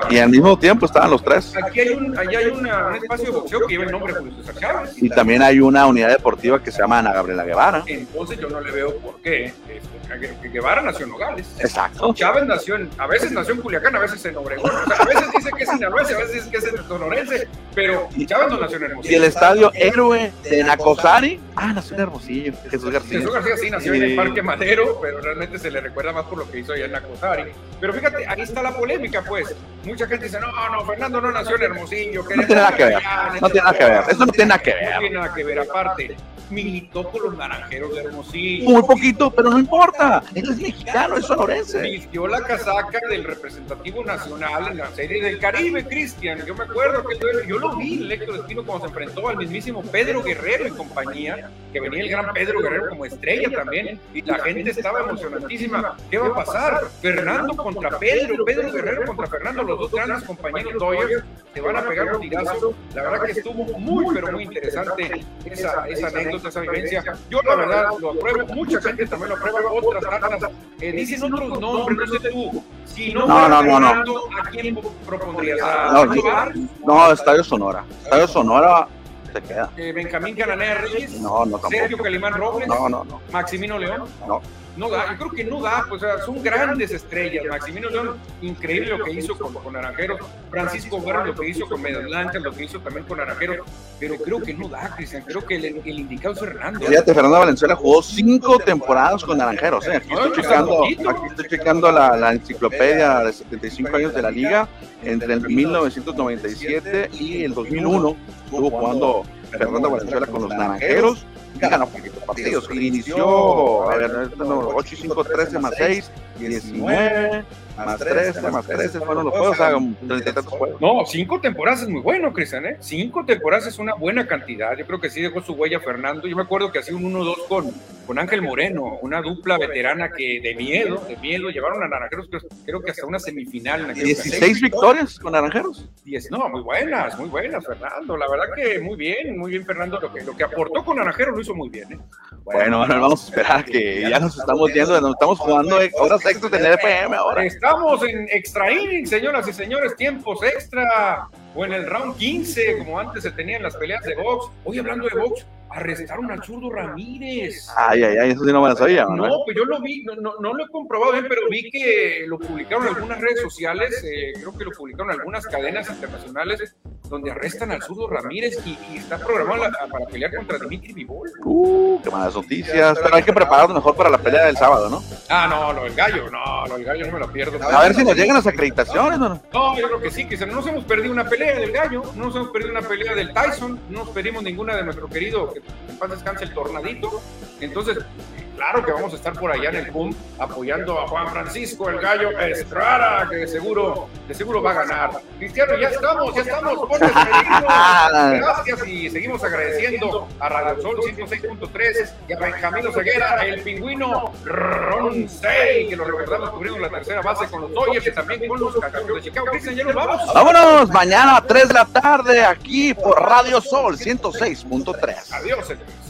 y al mismo tiempo estaban los tres. Aquí hay un, hay un espacio de boxeo que lleva el nombre de Julio César Chávez. Y también hay una unidad deportiva que se llama Ana Gabriela Guevara. Entonces yo no le veo por qué este, que Guevara nació en Nogales. Exacto. Chávez nació en, a veces nació en Culiacán, a veces en Obregón. O sea, a veces dice que es sinaloense, a veces dice que es sonorense, pero Chávez no nació en Hermosillo. Y el estadio Héroe de Nacosari, ah, nació en Hermosillo, Jesús García. Jesús García sí nació en el Parque Madero, pero realmente se le recuerda más por lo que hizo allá en Nacosari. Pero fíjate, ahí está la polémica, pues. Mucha gente dice, no, no, Fernando no nació en Hermosillo. no tiene nada que ver, no tiene nada que ver, eso no tiene nada que ver. No tiene nada que ver, aparte militó con los naranjeros de Hermosillo. Muy poquito, pero no importa. Es mexicano, es sonorense. Vistió la casaca del representativo nacional en la serie del Caribe, Cristian. Yo me acuerdo que yo, lo vi, Héctor Espino, cuando se enfrentó al mismísimo Pedro Guerrero y compañía, que venía el gran Pedro Guerrero como estrella también, y la gente estaba emocionantísima. ¿Qué va a pasar? Fernando contra Pedro, Pedro Guerrero contra Fernando, los dos grandes compañeros Dodgers, se van a pegar un tirazo. La verdad que estuvo muy, pero muy interesante esa, esa anécdota esa vivencia. Yo la verdad lo apruebo, mucha gente también lo aprueba, otras tantas eh, dicen otros nombres, no sé tú. Si no, no, no, no, no. ¿a quién propondrías? ¿A no, no, Estadio Sonora. Estadio Sonora se queda. Eh, Benjamín Cananea Reyes. No, no, tampoco. Sergio Calimán Robles. No, no, no. Maximino León. No no da, yo creo que no da, pues son grandes estrellas. Maximino León, increíble lo que hizo con, con Naranjeros. Francisco Guerra, lo que hizo con Medias lo que hizo también con Naranjeros. Pero creo que no da, Cristian. Creo que el, el, indicado es Fernando. Fíjate, Fernando Valenzuela jugó cinco temporadas con Naranjeros. ¿eh? Aquí, estoy checando, aquí estoy checando la, la enciclopedia de 75 años de la liga. Entre el 1997 y el 2001 estuvo jugando Fernando Valenzuela con los Naranjeros ganó poquitos partidos. Inició, a ver, 8 y 5, 13 más 6, 19 más 13, más 13 fueron los juegos, juegos. No, cinco temporadas es muy bueno, Cristian, ¿eh? Cinco temporadas es una buena cantidad. Yo creo que sí dejó su huella Fernando. Yo me acuerdo que hacía un 1-2 con, con Ángel Moreno, una dupla veterana que de miedo, de miedo, llevaron a Naranjeros, creo, que hasta una semifinal. En 16 victorias con Naranjeros. Diez, no, muy buenas, muy buenas, Fernando. La verdad que muy bien, muy bien, Fernando. Lo que, lo que aportó con Naranjeros lo hizo muy bien, ¿eh? Bueno, bueno, vamos a esperar que ya nos estamos viendo, nos estamos jugando horas extras en el FM ahora. Estamos en extra inning, señoras y señores, tiempos extra. O en el round 15, como antes se tenían las peleas de box. Hoy hablando de box, arrestaron al zurdo Ramírez. Ay, ay, ay, eso sí no me lo sabía. No, pues yo lo vi, no, no, no, lo he comprobado bien, pero vi que lo publicaron en algunas redes sociales, eh, creo que lo publicaron en algunas cadenas internacionales, donde arrestan al zurdo Ramírez y, está programado para pelear contra Dimitri Vivol. Uh, qué malas noticias, pero hay que prepararnos mejor para la pelea del sábado, ¿no? Ah, no, lo del gallo, no, lo del gallo no me lo pierdo. A ver si nos llegan las acreditaciones, ¿no? No, yo creo que sí, que no nos hemos perdido una pelea del gallo, no nos hemos perdido una pelea del Tyson, no nos pedimos ninguna de nuestro querido en paz descanse el tornadito. Entonces, claro que vamos a estar por allá en el PUM apoyando a Juan Francisco, el gallo Estrada, que de seguro, de seguro va a ganar. Cristiano, ya estamos, ya estamos, Gracias y seguimos agradeciendo a Radio Sol 106.3 y a Benjamín Ceguera, el pingüino Ronsey, que lo recordamos cubrimos la tercera base con los Dodgers y también con los Cachorros de Chicago. Cristian, ya nos vamos. Vámonos, mañana a 3 de la tarde aquí por Radio Sol 106.3. Adiós, señores.